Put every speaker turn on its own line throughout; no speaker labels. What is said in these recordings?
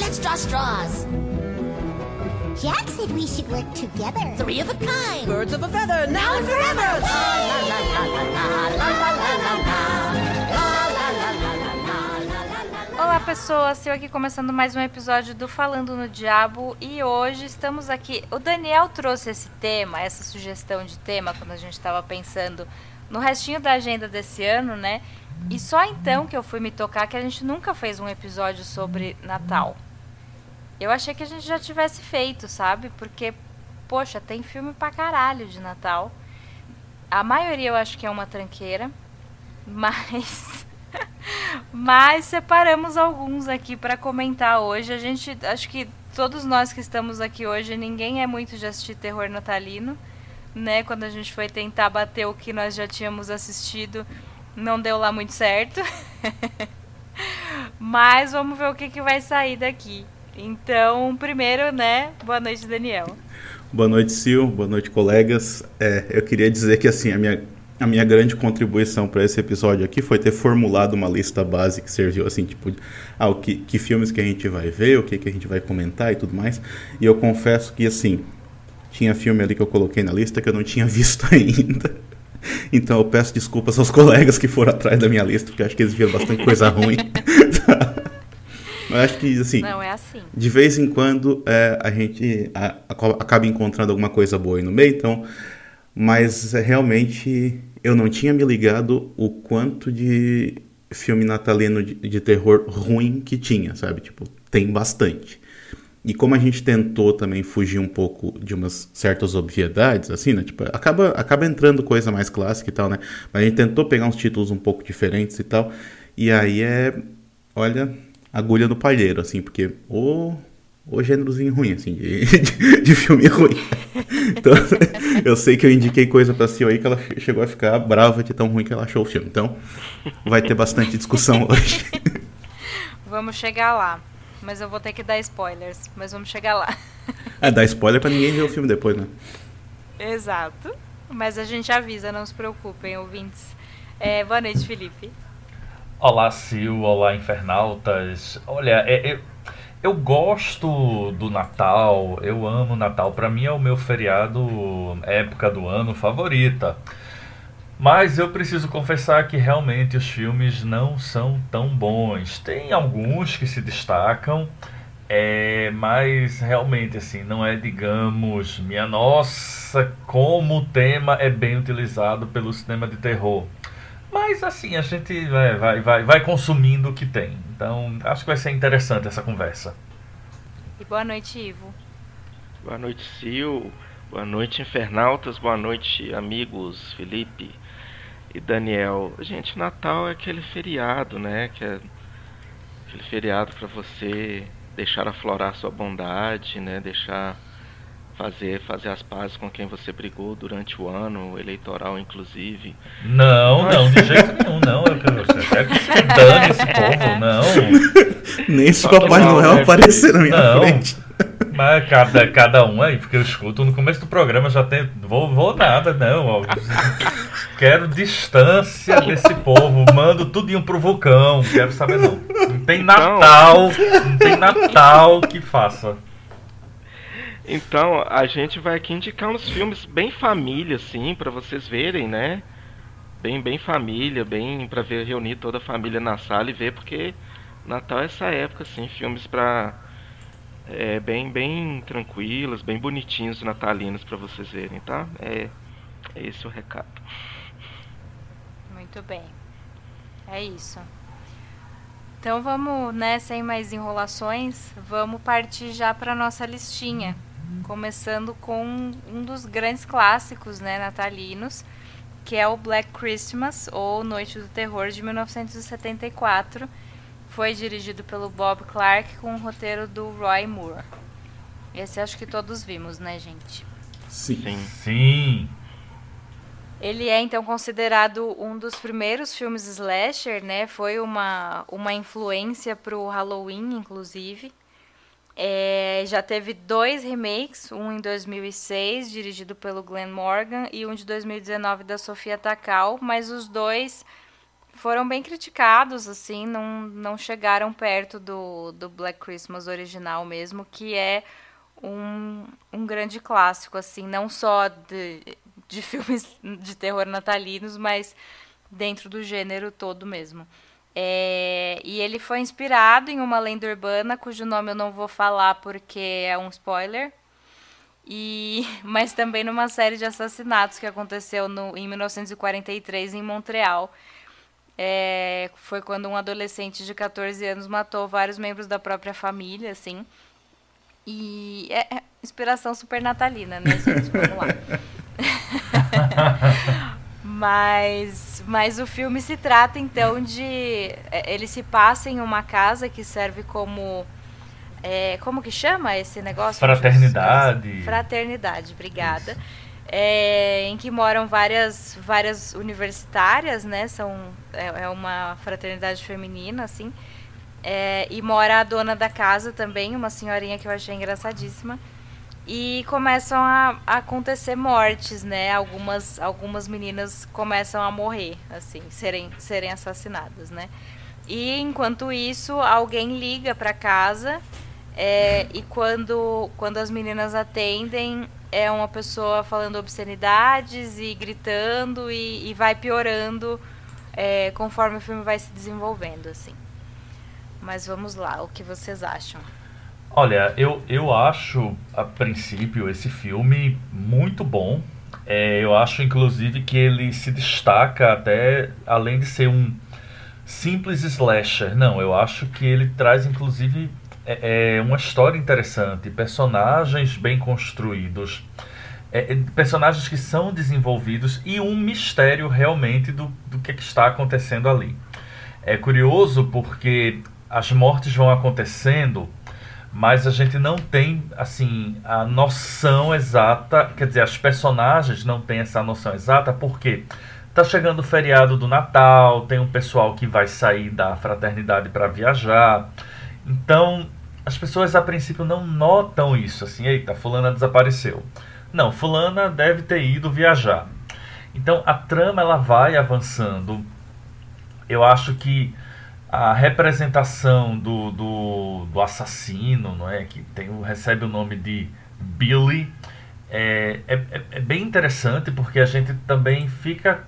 Let's draw straws. Jack said we should work together.
Three of a kind.
Birds of a feather, now
Now
and forever.
Olá pessoas, eu aqui começando mais um episódio do Falando no Diabo e hoje estamos aqui. O Daniel trouxe esse tema, essa sugestão de tema quando a gente estava pensando no restinho da agenda desse ano, né? E só então que eu fui me tocar que a gente nunca fez um episódio sobre Natal. Eu achei que a gente já tivesse feito, sabe? Porque, poxa, tem filme pra caralho de Natal. A maioria eu acho que é uma tranqueira, mas mas separamos alguns aqui para comentar hoje. A gente, acho que todos nós que estamos aqui hoje, ninguém é muito de assistir terror natalino, né? Quando a gente foi tentar bater o que nós já tínhamos assistido, não deu lá muito certo. Mas vamos ver o que, que vai sair daqui. Então, primeiro, né? Boa noite, Daniel.
Boa noite, Sil. Boa noite, colegas. É, eu queria dizer que assim a minha, a minha grande contribuição para esse episódio aqui foi ter formulado uma lista base que serviu assim, tipo, ah, que, que filmes que a gente vai ver, o que, que a gente vai comentar e tudo mais. E eu confesso que assim tinha filme ali que eu coloquei na lista que eu não tinha visto ainda. Então eu peço desculpas aos colegas que foram atrás da minha lista, porque acho que eles viram bastante coisa ruim. Mas acho que, assim,
Não é assim.
de vez em quando é, a gente a- aco- acaba encontrando alguma coisa boa aí no meio, então. Mas é, realmente eu não tinha me ligado o quanto de filme natalino de, de terror ruim que tinha, sabe? Tipo, tem bastante. E como a gente tentou também fugir um pouco de umas certas obviedades, assim, né? Tipo, acaba, acaba entrando coisa mais clássica e tal, né? Mas a gente tentou pegar uns títulos um pouco diferentes e tal. E aí é, olha, agulha no palheiro, assim, porque o, o gênerozinho ruim, assim, de, de, de filme ruim. Então, eu sei que eu indiquei coisa pra Sil aí que ela chegou a ficar brava de tão ruim que ela achou o filme. Então, vai ter bastante discussão hoje.
Vamos chegar lá. Mas eu vou ter que dar spoilers. Mas vamos chegar lá.
É, dá spoiler pra ninguém ver o filme depois, né?
Exato. Mas a gente avisa, não se preocupem, ouvintes. É, boa noite, Felipe.
Olá, Sil, olá, infernautas. Olha, é- é- eu gosto do Natal, eu amo Natal. Pra mim é o meu feriado, época do ano favorita. Mas eu preciso confessar que realmente os filmes não são tão bons. Tem alguns que se destacam, é, mas realmente assim, não é, digamos, minha nossa, como o tema é bem utilizado pelo cinema de terror. Mas assim, a gente vai, vai, vai, vai consumindo o que tem. Então, acho que vai ser interessante essa conversa.
E boa noite, Ivo.
Boa noite, Sil. Boa noite, infernautas. Boa noite, amigos Felipe e Daniel. Gente, Natal é aquele feriado, né? Que é aquele feriado para você deixar aflorar sua bondade, né? Deixar fazer fazer as pazes com quem você brigou durante o ano eleitoral, inclusive.
Não, não, de jeito nenhum, não. Eu quero, eu quero que se dane esse povo, não.
Nem se
Só
Papai Noel aparecer na minha
Não.
frente.
Mas cada, cada um aí, porque eu escuto no começo do programa já tem. Vou, vou nada, não. ó. Quero distância desse povo. Mando tudinho pro vulcão. Quero saber não. Não tem Natal. Não tem Natal que faça.
Então, a gente vai aqui indicar uns filmes bem família, assim, pra vocês verem, né? Bem, bem família, bem pra ver reunir toda a família na sala e ver, porque Natal é essa época, assim, filmes pra é, bem, bem tranquilos, bem bonitinhos natalinos pra vocês verem, tá? É, é esse o recado.
Muito bem. É isso. Então vamos, né, sem mais enrolações, vamos partir já para nossa listinha. Começando com um dos grandes clássicos, né, natalinos, que é o Black Christmas ou Noite do Terror de 1974. Foi dirigido pelo Bob Clark com o roteiro do Roy Moore. Esse acho que todos vimos, né, gente?
Sim.
Sim.
Sim.
Ele é então considerado um dos primeiros filmes slasher, né? Foi uma, uma influência pro Halloween, inclusive. É, já teve dois remakes, um em 2006, dirigido pelo Glenn Morgan, e um de 2019 da Sofia Takal, mas os dois foram bem criticados, assim, não, não chegaram perto do, do Black Christmas original mesmo, que é um, um grande clássico, assim, não só de, de filmes de terror natalinos, mas dentro do gênero todo mesmo. É, e ele foi inspirado em uma lenda urbana, cujo nome eu não vou falar porque é um spoiler. E, mas também numa série de assassinatos que aconteceu no, em 1943 em Montreal. É, foi quando um adolescente de 14 anos matou vários membros da própria família, assim. E é, é inspiração super natalina, né, gente? Vamos lá. mas, mas o filme se trata então de. É, ele se passa em uma casa que serve como. É, como que chama esse negócio?
Fraternidade.
Fraternidade, obrigada. É, em que moram várias, várias universitárias, né? São, é, é uma fraternidade feminina, assim. É, e mora a dona da casa também, uma senhorinha que eu achei engraçadíssima e começam a, acontecer mortes, né? Algumas, algumas meninas começam a morrer, assim, serem, serem assassinadas, né? E enquanto isso, alguém liga para casa é, e quando, quando as meninas atendem, é uma pessoa falando obscenidades e gritando e, e vai piorando é, conforme o filme vai se desenvolvendo, assim. Mas vamos lá, o que vocês acham?
Olha, eu, eu acho, a princípio, esse filme muito bom. É, eu acho, inclusive, que ele se destaca até, além de ser um simples slasher. Não, eu acho que ele traz, inclusive, é, é uma história interessante, personagens bem construídos, é, é, personagens que são desenvolvidos e um mistério realmente do, do que, que está acontecendo ali. É curioso porque as mortes vão acontecendo mas a gente não tem assim a noção exata, quer dizer, as personagens não têm essa noção exata porque tá chegando o feriado do Natal, tem um pessoal que vai sair da fraternidade para viajar. Então, as pessoas a princípio não notam isso, assim, eita, fulana desapareceu. Não, fulana deve ter ido viajar. Então, a trama ela vai avançando. Eu acho que a representação do, do, do, assassino, não é, que tem, recebe o nome de Billy, é, é, é, bem interessante porque a gente também fica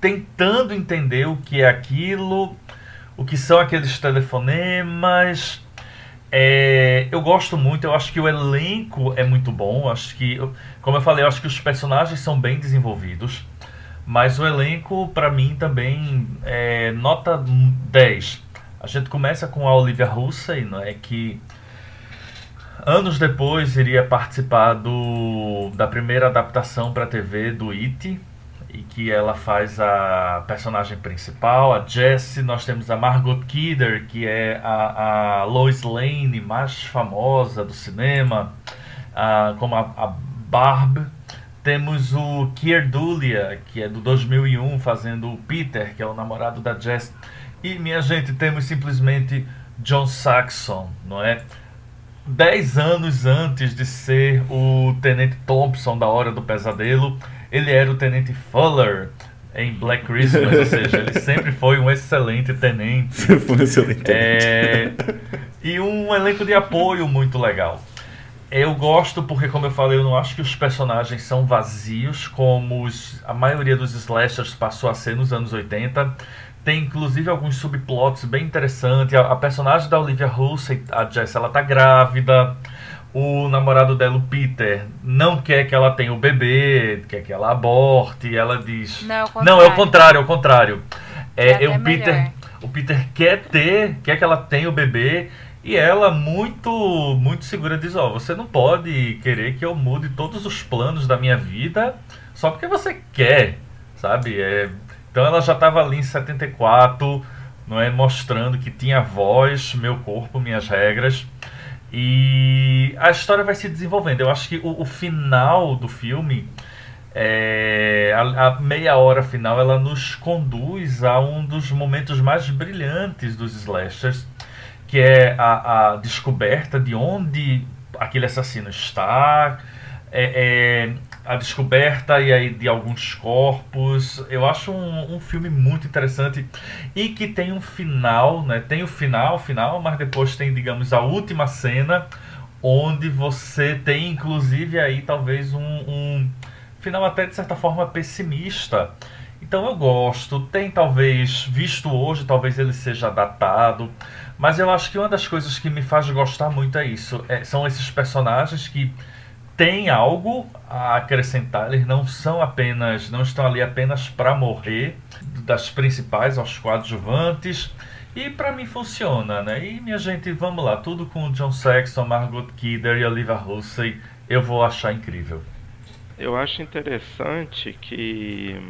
tentando entender o que é aquilo, o que são aqueles telefonemas. É, eu gosto muito, eu acho que o elenco é muito bom, acho que, como eu falei, eu acho que os personagens são bem desenvolvidos. Mas o elenco, para mim, também é nota 10. A gente começa com a Olivia Hussey, é que anos depois iria participar do, da primeira adaptação para TV do It, e que ela faz a personagem principal, a Jessie. Nós temos a Margot Kidder, que é a, a Lois Lane mais famosa do cinema, a, como a, a Barb temos o Kier Dulia, que é do 2001, fazendo o Peter, que é o namorado da Jess. E, minha gente, temos simplesmente John Saxon, não é? Dez anos antes de ser o Tenente Thompson da Hora do Pesadelo, ele era o Tenente Fuller em Black Christmas, ou seja, ele sempre foi um excelente tenente.
Sempre foi um excelente tenente.
É... E um elenco de apoio muito legal. Eu gosto porque, como eu falei, eu não acho que os personagens são vazios, como os, a maioria dos slashers passou a ser nos anos 80. Tem inclusive alguns subplots bem interessantes. A, a personagem da Olivia Hussey, a Jess, ela tá grávida. O namorado dela, o Peter, não quer que ela tenha o bebê, quer que ela aborte. Ela diz.
Não, é
não é o contrário, é o contrário. É,
é
o Peter, o Peter quer ter, quer que ela tenha o bebê e ela, muito muito segura, diz: Ó, oh, você não pode querer que eu mude todos os planos da minha vida só porque você quer, sabe? É, então ela já estava ali em 74, não é? mostrando que tinha voz, meu corpo, minhas regras. E a história vai se desenvolvendo. Eu acho que o, o final do filme é, a, a, meia hora final ela nos conduz a um dos momentos mais brilhantes dos slashers, que é a, a descoberta de onde aquele assassino está, é, é, a descoberta e aí de alguns corpos. Eu acho um, um, filme muito interessante e que tem um final, né? Tem o final, final, mas depois tem, digamos, a última cena onde você tem, inclusive, aí talvez um, um final até de certa forma pessimista. Então eu gosto, tem talvez, visto hoje, talvez ele seja datado, mas eu acho que uma das coisas que me faz gostar muito é isso, é, são esses personagens que têm algo a acrescentar, eles não são apenas, não estão ali apenas para morrer, das principais aos coadjuvantes, e para mim funciona, né? E minha gente, vamos lá, tudo com John Saxon, Margot Kidder e Olivia Hussey, eu vou achar incrível.
Eu acho interessante que,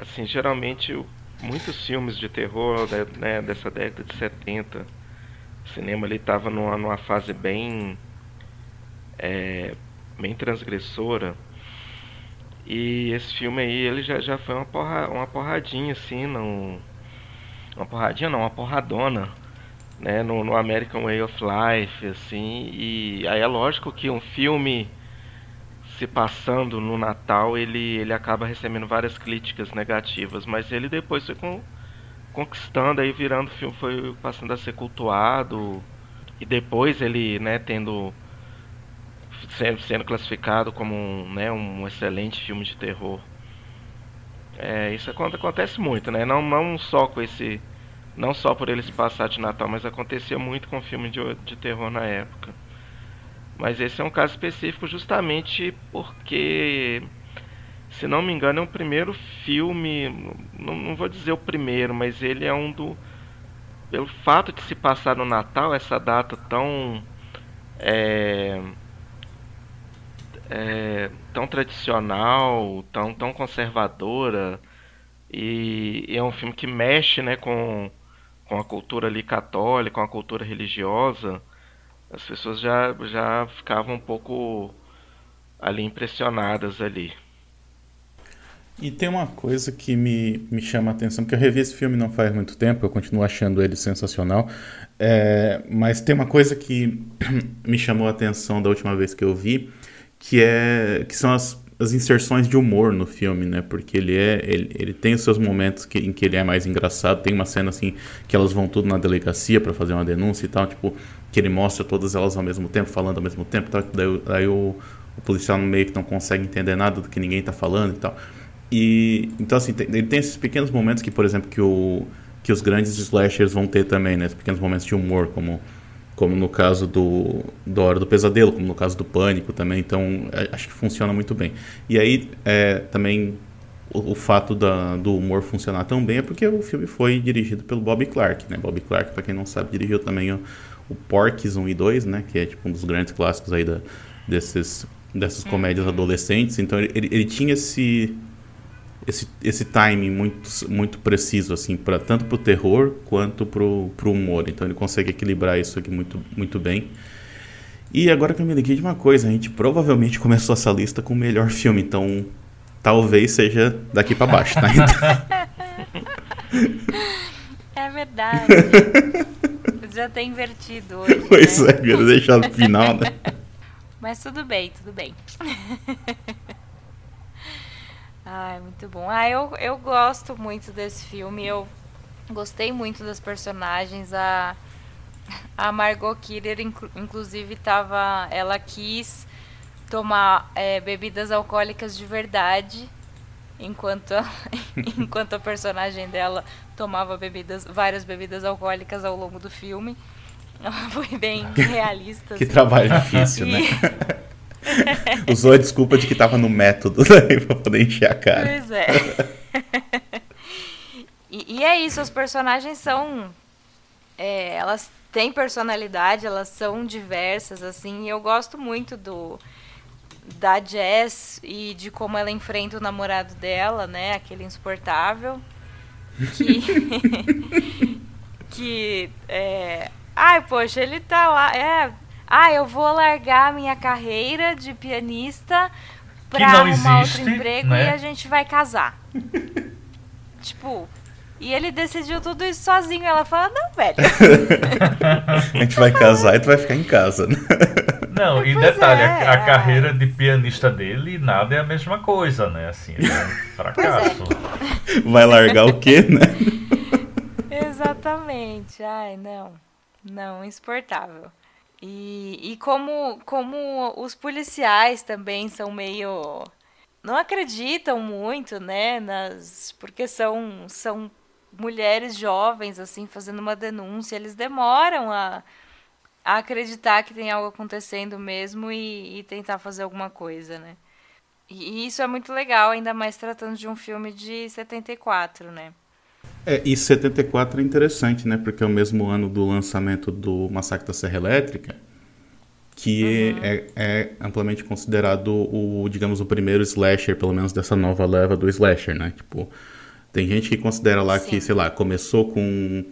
assim, geralmente muitos filmes de terror né, dessa década de 70, o cinema ele estava numa, numa fase bem, é, bem transgressora. E esse filme aí, ele já, já foi uma, porra, uma porradinha, assim, não... Uma porradinha não, uma porradona, né, no, no American Way of Life, assim, e aí é lógico que um filme se passando no Natal, ele, ele acaba recebendo várias críticas negativas, mas ele depois foi com, conquistando aí virando filme, foi passando a ser cultuado e depois ele, né, tendo sendo, sendo classificado como um, né, um excelente filme de terror. É, isso acontece muito, né? Não, não só com esse não só por ele se passar de Natal, mas acontecia muito com filme de, de terror na época. Mas esse é um caso específico justamente porque, se não me engano, é o primeiro filme, não, não vou dizer o primeiro, mas ele é um do. Pelo fato de se passar no Natal, essa data tão. É, é, tão tradicional, tão, tão conservadora, e, e, é um filme que mexe né, com, com a cultura ali católica, com a cultura religiosa as pessoas já, já ficavam um pouco ali impressionadas ali.
E tem uma coisa que me, me chama a atenção, porque eu revi esse filme não faz muito tempo, eu continuo achando ele sensacional, é, mas tem uma coisa que me chamou a atenção da última vez que eu vi, que, é, que são as, as inserções de humor no filme, né? Porque ele é ele, ele tem os seus momentos que, em que ele é mais engraçado. Tem uma cena assim que elas vão tudo na delegacia para fazer uma denúncia e tal, tipo que ele mostra todas elas ao mesmo tempo, falando ao mesmo tempo, tal, daí, daí o, o, policial no meio que não consegue entender nada do que ninguém está falando e tal. E então assim, tem, ele tem esses pequenos momentos que, por exemplo, que o que os grandes slashers vão ter também, né? Esses pequenos momentos de humor, como como no caso do, do Hora do Pesadelo, como no caso do Pânico também, então é, acho que funciona muito bem. E aí é, também o, o, fato da, do humor funcionar tão bem é porque o filme foi dirigido pelo Bob Clark, né? Bob Clark, para quem não sabe, dirigiu também o, o Porks 1 e 2, né? Que é tipo um dos grandes clássicos aí da, desses, dessas uhum. comédias adolescentes. Então ele, ele, ele, tinha esse, esse, esse timing muito, muito preciso, assim, pra, tanto pro terror quanto pro, pro humor. Então ele consegue equilibrar isso aqui muito, muito bem. E agora que eu me liguei de uma coisa, a gente provavelmente começou essa lista com o melhor filme, então talvez seja daqui para baixo, tá?
é verdade. já ter invertido hoje.
Pois né? é, deixar no final, né?
Mas tudo bem, tudo bem. Ai, muito bom. Ah, eu, eu gosto muito desse filme. Eu gostei muito das personagens. A, a Margot Kidder, inclusive, tava, ela quis tomar é, bebidas alcoólicas de verdade enquanto a, enquanto a personagem dela tomava bebidas, várias bebidas alcoólicas ao longo do filme. Ela foi bem realista.
que assim. trabalho difícil, né? e... né? Usou a desculpa de que tava no método né, pra poder encher a cara.
Pois é. e, e, é isso, os personagens são. É, elas têm personalidade, elas são diversas, assim, e eu gosto muito do da Jess e de como ela enfrenta o namorado dela, né? Aquele insuportável. Que. que. É... Ai, poxa, ele tá lá. É. Ah, eu vou largar minha carreira de pianista pra
não
arrumar
existe,
outro emprego
né?
e a gente vai casar. tipo, e ele decidiu tudo isso sozinho. Ela fala, não, velho.
A gente vai casar e tu vai ficar em casa, né?
Não, e
Pois
detalhe,
é,
a, a
é.
carreira de pianista dele, nada é a mesma coisa, né? Assim, é um fracasso.
Vai largar o quê, né?
Exatamente. Ai, não. Não, insuportável. E, e como, como os policiais também são meio. Não acreditam muito, né? Nas, porque são, são mulheres jovens, assim, fazendo uma denúncia. Eles demoram a, a acreditar que tem algo acontecendo mesmo e, e tentar fazer alguma coisa, né? E, e isso é muito legal, ainda mais tratando de um filme de 74, né?
É, e 74 é interessante, né? Porque é o mesmo ano do lançamento do Massacre da Serra Elétrica, que é, é amplamente considerado o, digamos, o primeiro slasher, pelo menos dessa nova leva do slasher, né? Tipo, tem gente que considera lá
Sim.
que, sei lá, começou com,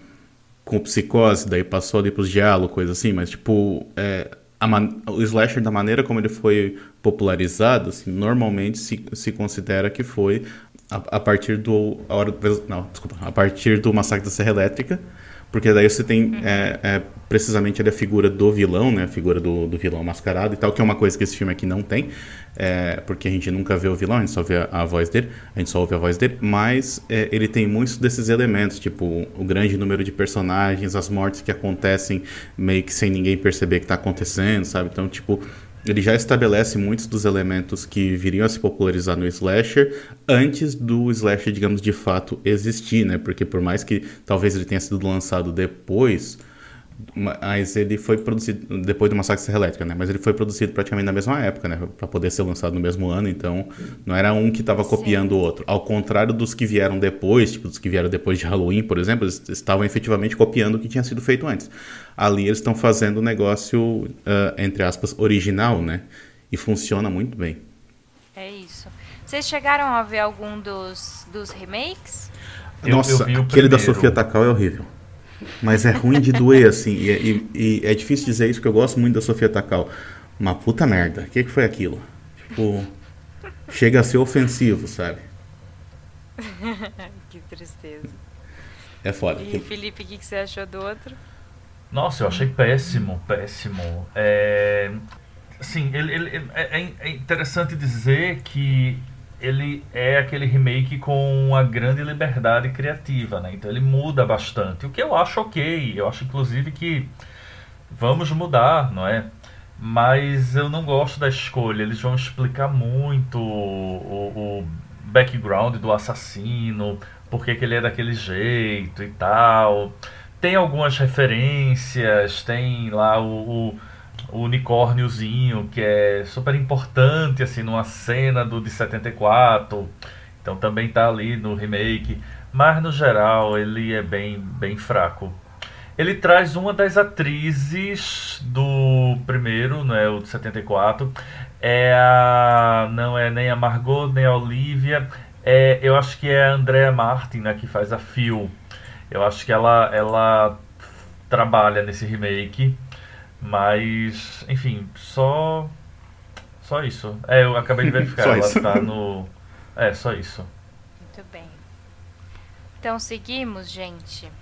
com psicose, daí passou ali pros diálogos, coisa assim, mas, tipo, é, man- o slasher, da maneira como ele foi popularizado, assim, normalmente se, se considera que foi a, a partir do. A hora, do- não, desculpa, a partir do Massacre da Serra Elétrica, porque daí você tem é, é, precisamente ali a figura do vilão, né? A figura do, do vilão mascarado e tal, que é uma coisa que esse filme aqui não tem, é, porque a gente nunca vê o vilão, a gente só vê a, a voz dele, a gente só ouve a voz dele, mas é, ele tem muitos desses elementos, tipo o grande número de personagens, as mortes que acontecem meio que sem ninguém perceber que tá acontecendo, sabe? Então, tipo, ele já estabelece muitos dos elementos que viriam a se popularizar no slasher antes do slasher, digamos, de fato existir, né? Porque por mais que talvez ele tenha sido lançado depois, mas ele foi produzido depois do Massacre da Serra Elétrica, né? Mas ele foi produzido praticamente na mesma época, né? Para poder ser lançado no mesmo ano, então não era um que estava copiando o outro. Ao contrário dos que vieram depois, tipo dos que vieram depois de Halloween, por exemplo, eles estavam efetivamente copiando o que tinha sido feito antes. Ali eles estão fazendo o negócio ah, entre aspas original, né? E funciona muito bem.
É isso. Vocês chegaram a ver algum dos, dos remakes?
Eu- eu
Nossa,
o
aquele da
primeiro.
Sofia Takal é horrível. Mas é ruim de doer, assim. E, e- e é difícil dizer isso, porque eu gosto muito da Sofia Takal. Uma puta merda. O que, que foi aquilo? Tipo, chega a ser ofensivo, sabe?
Que tristeza.
É foda.
E Felipe, o que, que você achou do outro?
Nossa, eu achei péssimo, péssimo. É, assim, ele, ele- ele- é, é interessante dizer que ele é aquele remake com uma grande liberdade criativa, né? Então ele muda bastante, o que eu acho ok. Eu acho inclusive que vamos mudar, não é? Mas eu não gosto da escolha. Eles vão explicar muito o, o background do assassino, por que ele é daquele jeito e tal. Tem algumas referências, tem lá o, o, o unicórniozinho, que é super importante, assim, numa cena do de 74. Então também tá ali no remake. Mas no geral ele é bem, bem fraco. Ele traz uma das atrizes do primeiro, né, o de 74. É a. Não é nem a Margot, nem a Olivia. É, eu acho que é a Andrea Martin, né, que faz a Phil. Eu acho que ela, ela trabalha nesse remake. Mas, enfim, só. Só isso. É, eu acabei de verificar. Ela
isso.
tá no. É, só isso.
Muito bem. Então seguimos, gente.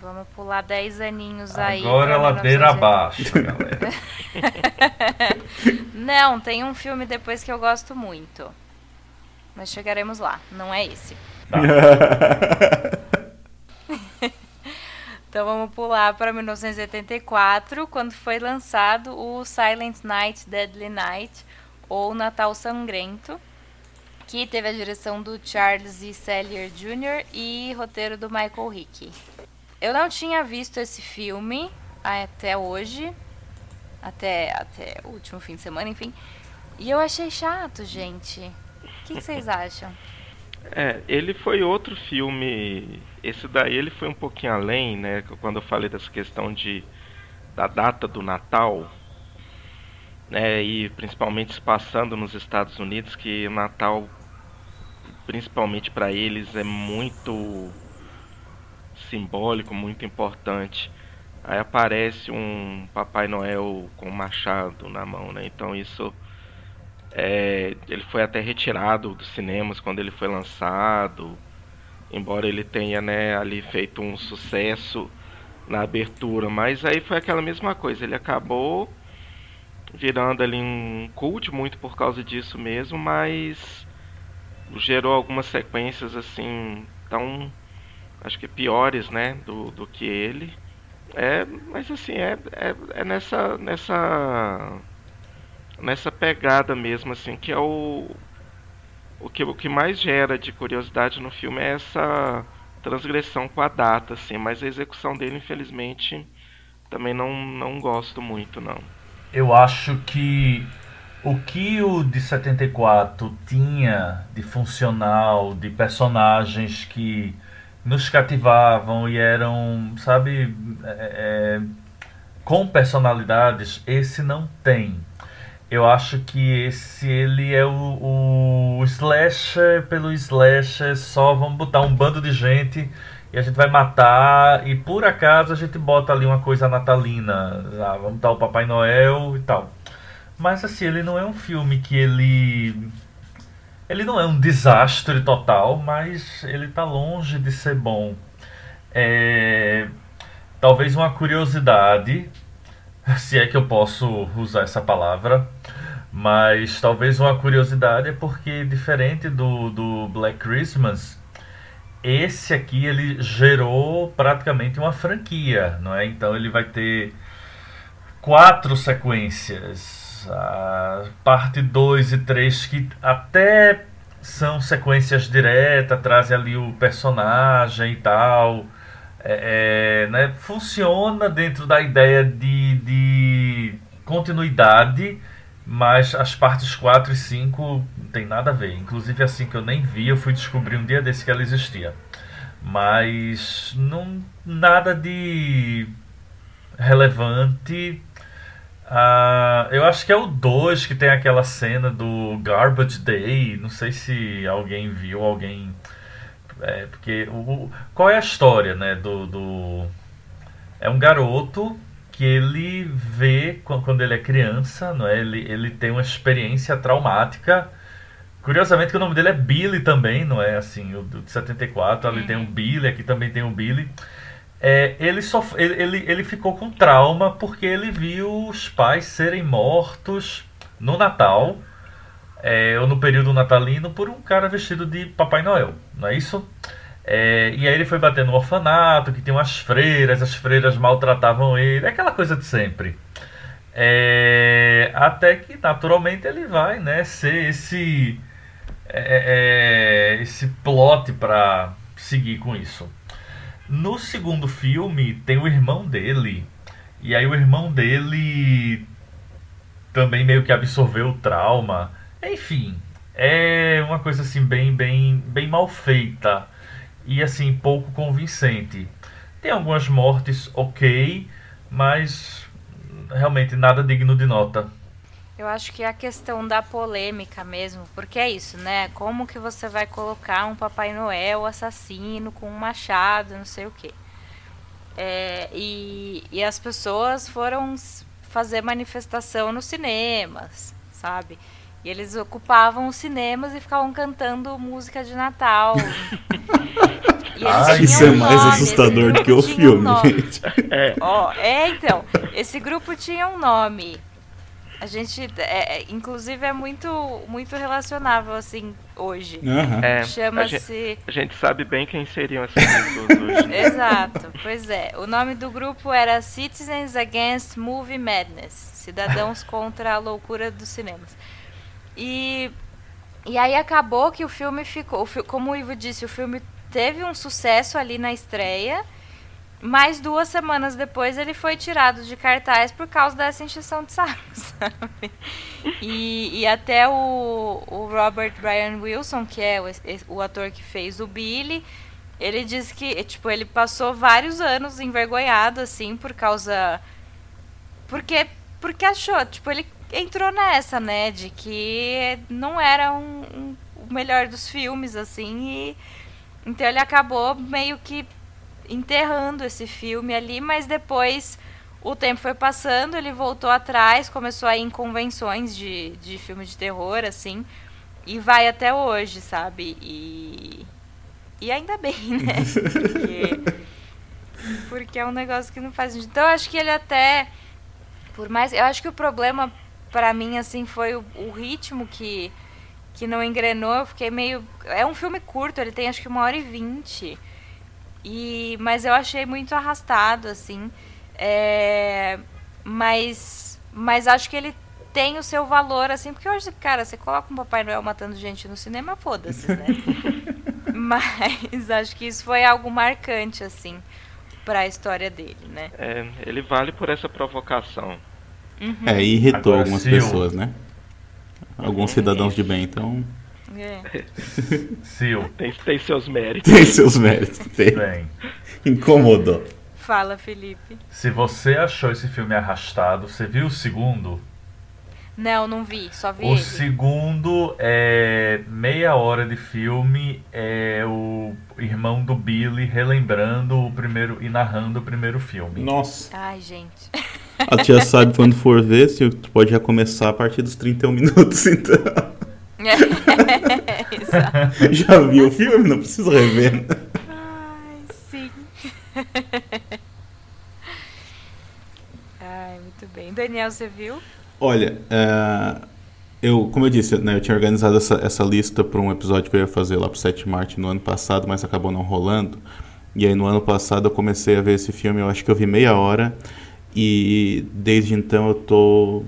Vamos pular 10 aninhos aí.
Agora ladeira
1980.
abaixo, galera.
Não, tem um filme depois que eu gosto muito. Mas chegaremos lá, não é esse.
Tá.
Então vamos pular para 1984, quando foi lançado o Silent Night, Deadly Night, ou Natal Sangrento, que teve a direção do Charles E. Sellier Jr. e roteiro do Michael Hickey. Eu não tinha visto esse filme até hoje, até, até o último fim de semana, enfim. E eu achei chato, gente. O que que vocês acham?
É, ele foi outro filme. Esse daí ele foi um pouquinho além, né? Quando eu falei dessa questão de da data do Natal, né? E principalmente se passando nos Estados Unidos, que o Natal, principalmente para eles, é muito simbólico, muito importante. Aí aparece um Papai Noel com um machado na mão, né? Então isso É, ele foi até retirado dos cinemas quando ele foi lançado, embora ele tenha né, ali feito um sucesso na abertura, mas aí foi aquela mesma coisa, ele acabou virando ali um cult muito por causa disso mesmo, mas gerou algumas sequências assim tão acho que piores, né, do, do que ele. É, mas assim, é, é, é nessa nessa nessa pegada mesmo assim que é o o que, o que mais gera de curiosidade no filme é essa transgressão com a data, assim, mas a execução dele, infelizmente, também não, não gosto muito, não.
Eu acho que o que o de 74 tinha de funcional, de personagens que nos cativavam e eram, sabe, é, é, com personalidades, esse não tem. Eu acho que esse ele é o, o slasher pelo slasher, só vamos botar um bando de gente e a gente vai matar e por acaso a gente bota ali uma coisa natalina, ah, vamos dar o Papai Noel e tal. Mas assim, ele não é um filme que ele ele não é um desastre total, mas ele está longe de ser bom. É, talvez uma curiosidade, se é que eu posso usar essa palavra, mas talvez uma curiosidade é porque, diferente do, do Black Christmas, esse aqui ele gerou praticamente uma franquia, não é? Então ele vai ter quatro sequências a parte 2 e 3 que até são sequências diretas, trazem ali o personagem e tal. É, é, né, funciona dentro da ideia de, de continuidade, mas as partes 4 e 5 não tem nada a ver. Inclusive assim que eu nem vi, eu fui descobrir um dia desse que ela existia. Mas não nada de relevante Uh, eu acho que é o 2 que tem aquela cena do Garbage Day. Não sei se alguém viu, alguém. É, porque. O, qual é a história, né? Do, do. É um garoto que ele vê quando ele é criança, não é? Ele, ele tem uma experiência traumática. Curiosamente que o nome dele é Billy também, não é? Assim, o de 74, ali tem um Billy, aqui também tem um Billy é, ele, sof... ele, ele, ele ficou com trauma porque ele viu os pais serem mortos no Natal é, ou no período natalino por um cara vestido de Papai Noel, não é isso? É, e aí ele foi bater no orfanato, que tem umas freiras, as freiras maltratavam ele, é aquela coisa de sempre. É, até que naturalmente ele vai né, ser esse, é, é, esse plot para seguir com isso. No segundo filme tem o irmão dele. E aí o irmão dele também meio que absorveu o trauma. Enfim, é uma coisa assim bem bem bem mal feita e assim pouco convincente. Tem algumas mortes OK, mas realmente nada digno de nota.
Eu acho que é a questão da polêmica mesmo, porque é isso, né? Como que você vai colocar um Papai Noel assassino com um machado, não sei o quê. É, e, e as pessoas foram fazer manifestação nos cinemas, sabe? E eles ocupavam os cinemas e ficavam cantando música de Natal.
ah, isso é mais nome, assustador do que o filme, um gente.
É. Oh, é, então. Esse grupo tinha um nome. A gente, é, é, inclusive, é muito, muito relacionável, assim, hoje.
Uhum. É, Chama-se... A gente, a gente sabe bem quem seriam essas pessoas hoje.
Exato, pois é. O nome do grupo era Citizens Against Movie Madness. Cidadãos contra a loucura dos cinemas. E, e aí acabou que o filme ficou... Como o Ivo disse, o filme teve um sucesso ali na estreia mais duas semanas depois ele foi tirado de cartaz por causa dessa encheção de saco, sabe? E, e até o, o Robert Brian Wilson, que é o, o ator que fez o Billy, ele disse que, tipo, ele passou vários anos envergonhado, assim, por causa... Porque, porque achou, tipo, ele entrou nessa, né, de que não era um, um o melhor dos filmes, assim, e... Então ele acabou meio que enterrando esse filme ali, mas depois o tempo foi passando, ele voltou atrás, começou a ir em convenções de, de filme de terror, assim, e vai até hoje, sabe? E. E ainda bem, né? Porque, porque é um negócio que não faz. Então eu acho que ele até. Por mais. Eu acho que o problema para mim, assim, foi o, o ritmo que, que não engrenou. Eu fiquei meio. É um filme curto, ele tem acho que uma hora e vinte. E, mas eu achei muito arrastado, assim. É, mas, mas acho que ele tem o seu valor, assim, porque hoje, cara, você coloca um Papai Noel matando gente no cinema, foda-se, né? mas acho que isso foi algo marcante, assim, para a história dele, né?
É, ele vale por essa provocação.
Uhum.
É, e irritou
Agora,
algumas pessoas, né? Alguns cidadãos de bem, então
É.
Sil,
Tem, tem seus méritos.
tem seus méritos. Tem.
bem.
Incomodou.
Fala, Felipe.
Se você achou esse filme arrastado, você viu o segundo?
Não, não vi, só vi
O
ele.
segundo é meia hora de filme, é o irmão do Billy relembrando o primeiro e narrando o primeiro filme.
Nossa.
Ai, gente.
A tia sabe quando for ver, se tu pode já começar a partir dos 31 minutos, então.
É, exato.
Já viu o filme? Não preciso rever.
Ai, sim. Ai, muito bem. Daniel, você viu?
Olha, é, eu, como eu disse, né, eu tinha organizado essa, essa lista para um episódio que eu ia fazer lá pro 7 de março no ano passado, mas acabou não rolando. E aí no ano passado eu comecei a ver esse filme, eu acho que eu vi meia hora. E desde então eu tô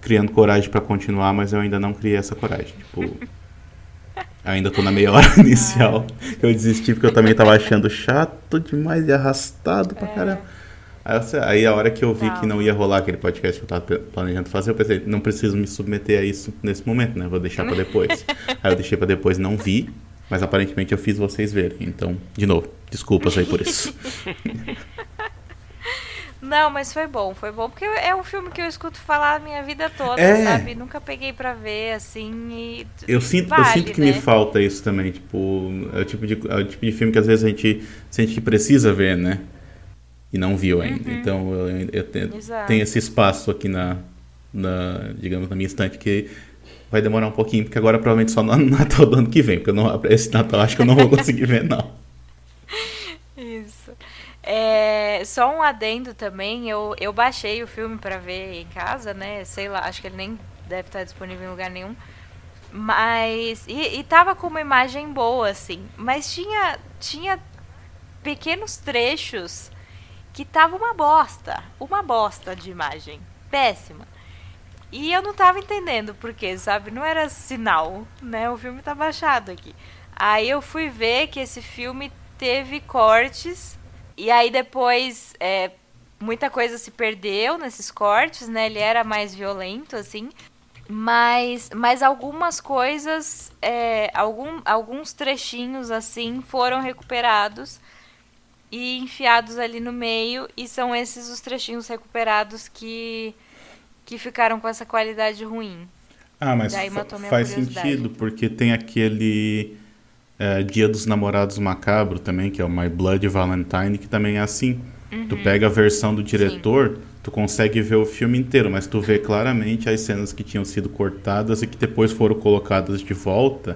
criando coragem para continuar, mas eu ainda não criei essa coragem. Tipo, ainda tô na meia hora inicial que eu desisti porque eu também tava achando chato demais e arrastado pra caramba. Aí, a hora que eu vi
Tá.
que não ia rolar aquele podcast que eu tava planejando fazer, eu pensei, não preciso me submeter a isso nesse momento, né? Vou deixar pra depois. aí eu deixei pra depois, não vi, mas aparentemente eu fiz vocês verem. Então, de novo, desculpas aí por isso.
Não, mas foi bom, foi bom, porque é um filme que eu escuto falar a minha vida toda,
É.
sabe? Nunca peguei pra ver, assim, e...
Eu sinto, eu
Vale,
sinto que
né?
me falta isso também, tipo, é o tipo de, é o tipo de filme que às vezes a gente sente que precisa ver, né? E não viu ainda. Então eu, eu tenho,
Uhum.
Esse espaço aqui na, na, digamos, na minha estante que vai demorar um pouquinho, porque agora provavelmente só no Natal do ano que vem, porque eu não, esse Natal acho que eu não vou conseguir ver, não.
É, só um adendo também, eu, eu baixei o filme pra ver em casa, né? Sei lá, acho que ele nem deve estar disponível em lugar nenhum. Mas. E, e tava com uma imagem boa, assim. Mas tinha, tinha pequenos trechos que tava uma bosta. Uma bosta de imagem. Péssima. E eu não tava entendendo por quê, sabe? Não era sinal, né? O filme tá baixado aqui. Aí eu fui ver que esse filme teve cortes. E aí depois é, muita coisa se perdeu nesses cortes, né? Ele era mais violento, assim. Mas, mas algumas coisas, é, algum, alguns trechinhos, assim, foram recuperados e enfiados ali no meio. E são esses os trechinhos recuperados que, que ficaram com essa qualidade ruim.
Ah, mas faz sentido, porque tem aquele é, Dia dos Namorados Macabro também, que é o My Blood Valentine, que também é assim. Tu
Uhum.
pega a versão do diretor, tu consegue ver o filme inteiro, mas tu vê claramente as cenas que tinham sido cortadas e que depois foram colocadas de volta,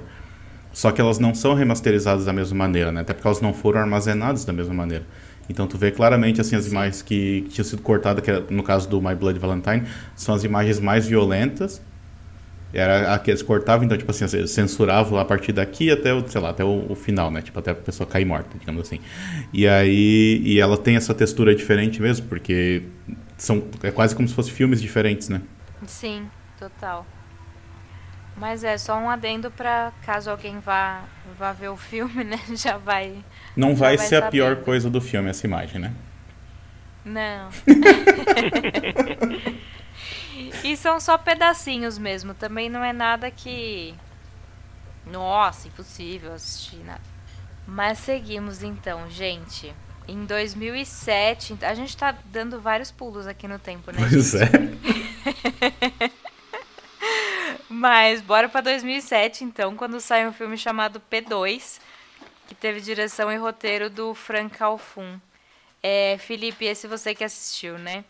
só que elas não são remasterizadas da mesma maneira, né? Até porque elas não foram armazenadas da mesma maneira. Então tu vê claramente assim as imagens que, que tinham sido cortadas, que era, no caso do My Blood Valentine, são as imagens mais violentas. Era a que eles cortavam, então, tipo assim, eles censuravam a partir daqui até o, sei lá, até o, o final, né? Tipo, até a pessoa cair morta, digamos assim. E aí, e ela tem essa textura diferente mesmo, porque são, é quase como se fossem filmes diferentes, né?
Sim, total. Mas é só um adendo pra caso alguém vá, vá ver o filme, né? Já vai.
Não
Já
vai,
vai
ser a pior
sabendo.
coisa do filme, essa imagem, né?
Não. e são só pedacinhos mesmo. Também não é nada que. Nossa, impossível assistir nada. Mas seguimos então, gente. Em 2007, a gente tá dando vários pulos aqui no tempo, né?
Pois é.
Mas bora pra 2007, então, quando sai um filme chamado P2, que teve direção e roteiro do Frank Alfun. É, Felipe, esse você que assistiu, né?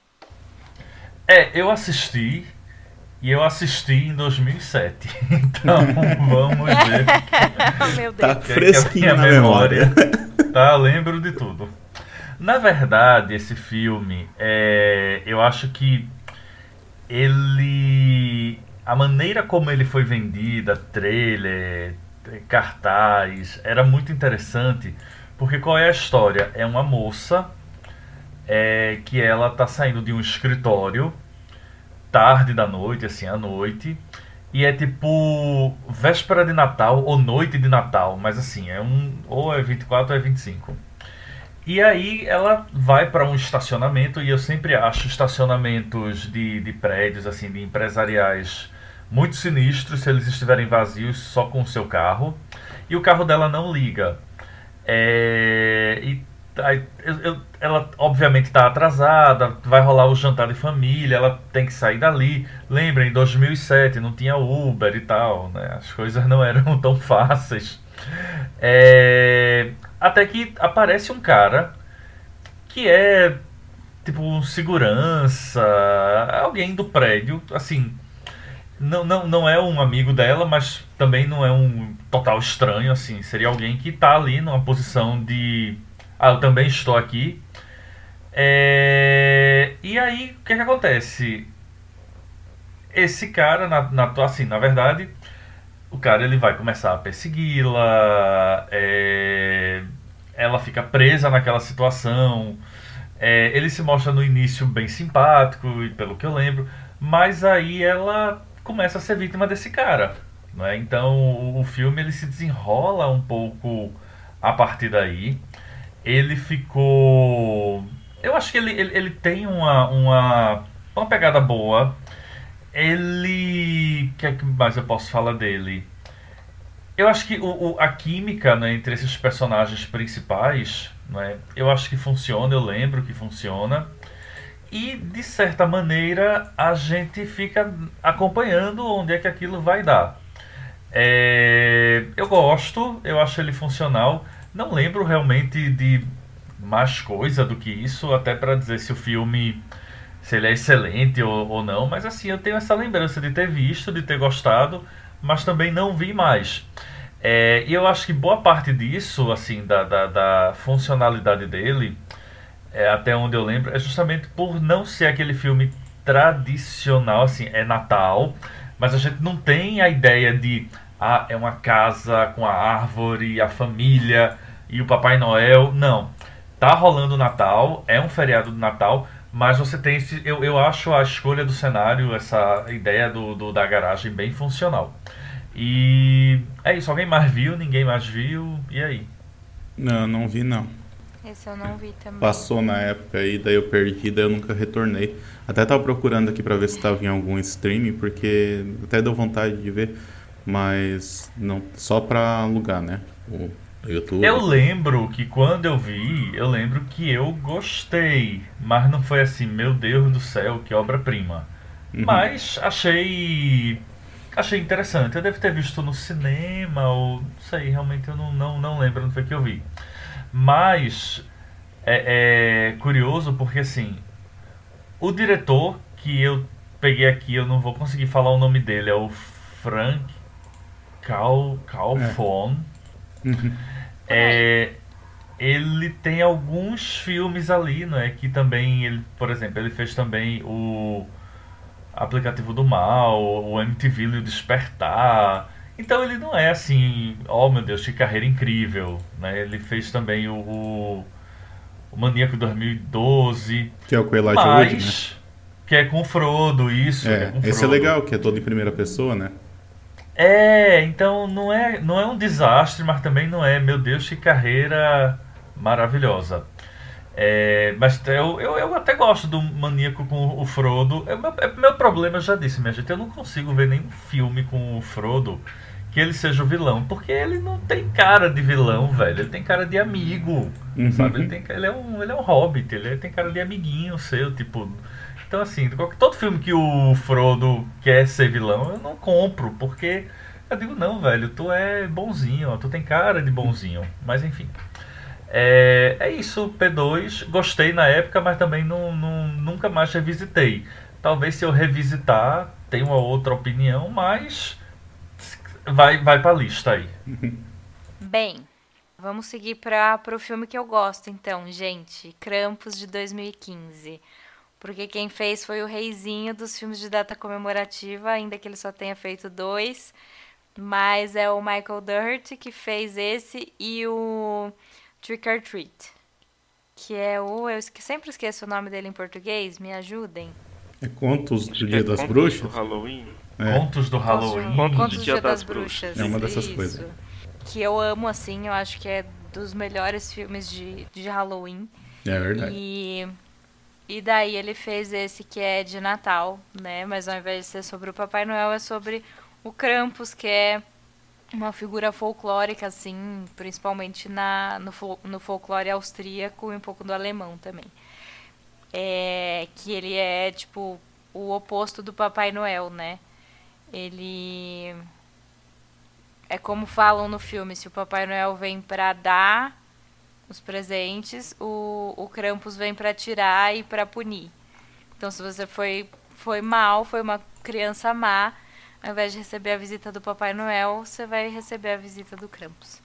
É, eu assisti e eu assisti em 2007. Então vamos ver.
Meu
Tá
Deus.
que-
fresquinho
a
na
minha
memória.
Tá, lembro de tudo. Na verdade, esse filme, é, eu acho que ele. A maneira como ele foi vendida, trailer, cartaz, era muito interessante. Porque qual é a história? É uma moça é, que ela tá saindo de um escritório tarde da noite, assim, à noite. E é tipo véspera de Natal ou noite de Natal, mas assim, é um ou é 24 ou é 25. E aí ela vai para um estacionamento e eu sempre acho estacionamentos de, de prédios assim, de empresariais muito sinistros se eles estiverem vazios só com o seu carro. E o carro dela não liga. É, e ela obviamente está atrasada, vai rolar o jantar de família, ela tem que sair dali. Lembra, em 2007 não tinha Uber e tal, né? as coisas não eram tão fáceis. É, até que aparece um cara que é tipo um segurança, alguém do prédio, assim, não, não, não é um amigo dela, mas também não é um total estranho, assim. Seria alguém que tá ali numa posição de. Ah, eu também estou aqui. É, E aí, o que, que acontece? Esse cara, na, na, assim, na verdade, o cara ele vai começar a persegui-la, é, ela fica presa naquela situação. É, ele se mostra no início bem simpático, pelo que eu lembro, mas aí ela começa a ser vítima desse cara. Não é? Então o, o filme ele se desenrola um pouco a partir daí. Ele ficou. Eu acho que ele, ele, ele tem uma, uma, uma pegada boa. Ele. O que é que mais eu posso falar dele? Eu acho que o, o- a química né, entre esses personagens principais, né, eu acho que funciona, eu lembro que funciona. E, de certa maneira, a gente fica acompanhando onde é que aquilo vai dar. É, eu gosto, eu acho ele funcional. Não lembro realmente de mais coisa do que isso, até para dizer se o filme se ele é excelente ou, ou não, mas assim, eu tenho essa lembrança de ter visto, de ter gostado, mas também não vi mais. É, e eu acho que boa parte disso, assim, da, da, da funcionalidade dele, é, até onde eu lembro, é justamente por não ser aquele filme tradicional, assim, é Natal, mas a gente não tem a ideia de, ah, é uma casa com a árvore, a família e o Papai Noel. Não. Tá rolando o Natal, é um feriado do Natal, mas você tem esse. Eu, eu acho a escolha do cenário, essa ideia do, do- da garagem bem funcional. E é isso, alguém mais viu, ninguém mais viu, e aí?
Não, não vi não.
Esse eu não vi também.
Passou na época aí, daí eu perdi, daí eu nunca retornei. Até tava procurando aqui pra ver se tava em algum streaming, porque até deu vontade de ver, mas não só pra alugar, né? O YouTube.
Eu lembro que quando eu vi, eu lembro que eu gostei, mas não foi assim, meu Deus do céu, que obra-prima.
Uhum.
Mas achei achei interessante. Eu devo ter visto no cinema ou não sei, realmente eu não, não, não lembro onde foi que eu vi. Mas é, é curioso porque assim, o diretor que eu peguei aqui, eu não vou conseguir falar o nome dele, é o Frank Cal Calfon.
Uhum.
É, ele tem alguns filmes ali, né? Que também ele, por exemplo, ele fez também o aplicativo do mal, o MTV e o Despertar. Então ele não é assim, oh meu Deus, que carreira incrível, né? Ele fez também o, o, o Maníaco 2012,
Que é o com Elijah Wood, né?
que é com o Frodo, isso. que
É,
com o
esse é
Frodo.
legal, que é todo em primeira pessoa, né?
É, então não é, não é um desastre, mas também não é, meu Deus, que carreira maravilhosa. É, mas eu, eu, eu até gosto do Maníaco com o Frodo. É meu, é meu problema, eu já disse, minha gente, eu não consigo ver nenhum filme com o Frodo que ele seja o vilão, porque ele não tem cara de vilão, velho. Ele tem cara de amigo,
Uhum.
sabe? Ele, tem, ele, é um, ele é um hobbit, ele tem cara de amiguinho seu, tipo. Então, assim, todo filme que o Frodo quer ser vilão, eu não compro, porque eu digo, não, velho, tu é bonzinho, tu tem cara de bonzinho. Mas, enfim. É, é isso, P2. Gostei na época, mas também não, não- nunca mais revisitei. Talvez se eu revisitar, tenha uma outra opinião, mas vai, vai pra lista aí.
Bem, vamos seguir para o filme que eu gosto, então, gente. Krampus de 2015. Porque quem fez foi o reizinho dos filmes de data comemorativa, ainda que ele só tenha feito dois. Mas é o Michael Dougherty que fez esse e o Trick or Treat. Que é o. Eu sempre esqueço o nome dele em português, me ajudem.
É Contos do
que
Dia
é
das
Contos
Bruxas?
do Halloween.
É.
Contos do Halloween.
Contos
Contos
do
do Dia das Bruxas.
É uma dessas
Isso.
coisas.
Que eu amo, assim, eu acho que é dos melhores filmes de, de Halloween.
É verdade.
E, e daí ele fez esse que é de Natal, né? Mas ao invés de ser sobre o Papai Noel, é sobre o Krampus, que é uma figura folclórica, assim, principalmente na, no, no folclore austríaco e um pouco do alemão também. É, que ele é, tipo, o oposto do Papai Noel, né? Ele. É como falam no filme: se o Papai Noel vem pra dar os presentes, o, o Krampus vem pra tirar e pra punir. Então, se você foi, foi mal, foi uma criança má, ao invés de receber a visita do Papai Noel, você vai receber a visita do Krampus.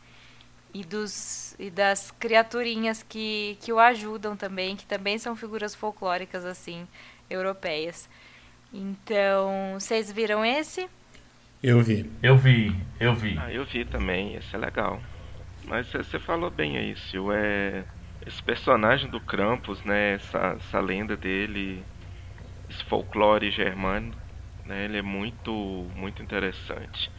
E, dos, e das criaturinhas que, que o ajudam também, que também são figuras folclóricas, assim, europeias. Então, vocês viram esse?
Eu vi.
Eu vi, eu vi.
Ah, eu vi também, esse é legal. Mas você falou bem aí, Sil. É, esse personagem do Krampus, né? Essa, essa lenda dele, esse folclore germânico, né? Ele é muito, muito interessante.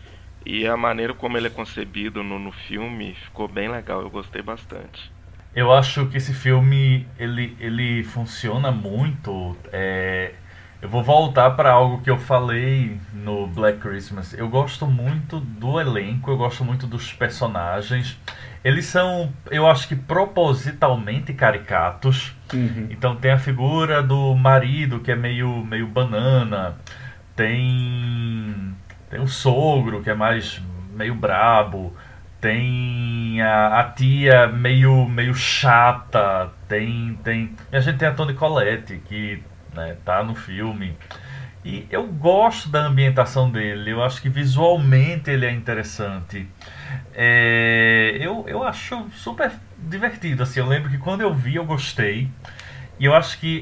E a maneira como ele é concebido no, no filme ficou bem legal, eu gostei bastante.
Eu acho que esse filme ele, ele funciona muito. é, eu vou voltar para algo que eu falei no Black Christmas. Eu gosto muito do elenco, eu gosto muito dos personagens. Eles são, eu acho que propositalmente caricatos. Então tem a figura do marido que é meio, meio banana. Tem tem o sogro que é mais meio brabo. Tem a, a tia meio, meio chata. Tem, tem. E a gente tem a Toni Collette, que né, tá no filme. E eu gosto da ambientação dele. Eu acho que visualmente ele é interessante. É, eu, eu acho super divertido. Assim, eu lembro que quando eu vi, eu gostei. E eu acho que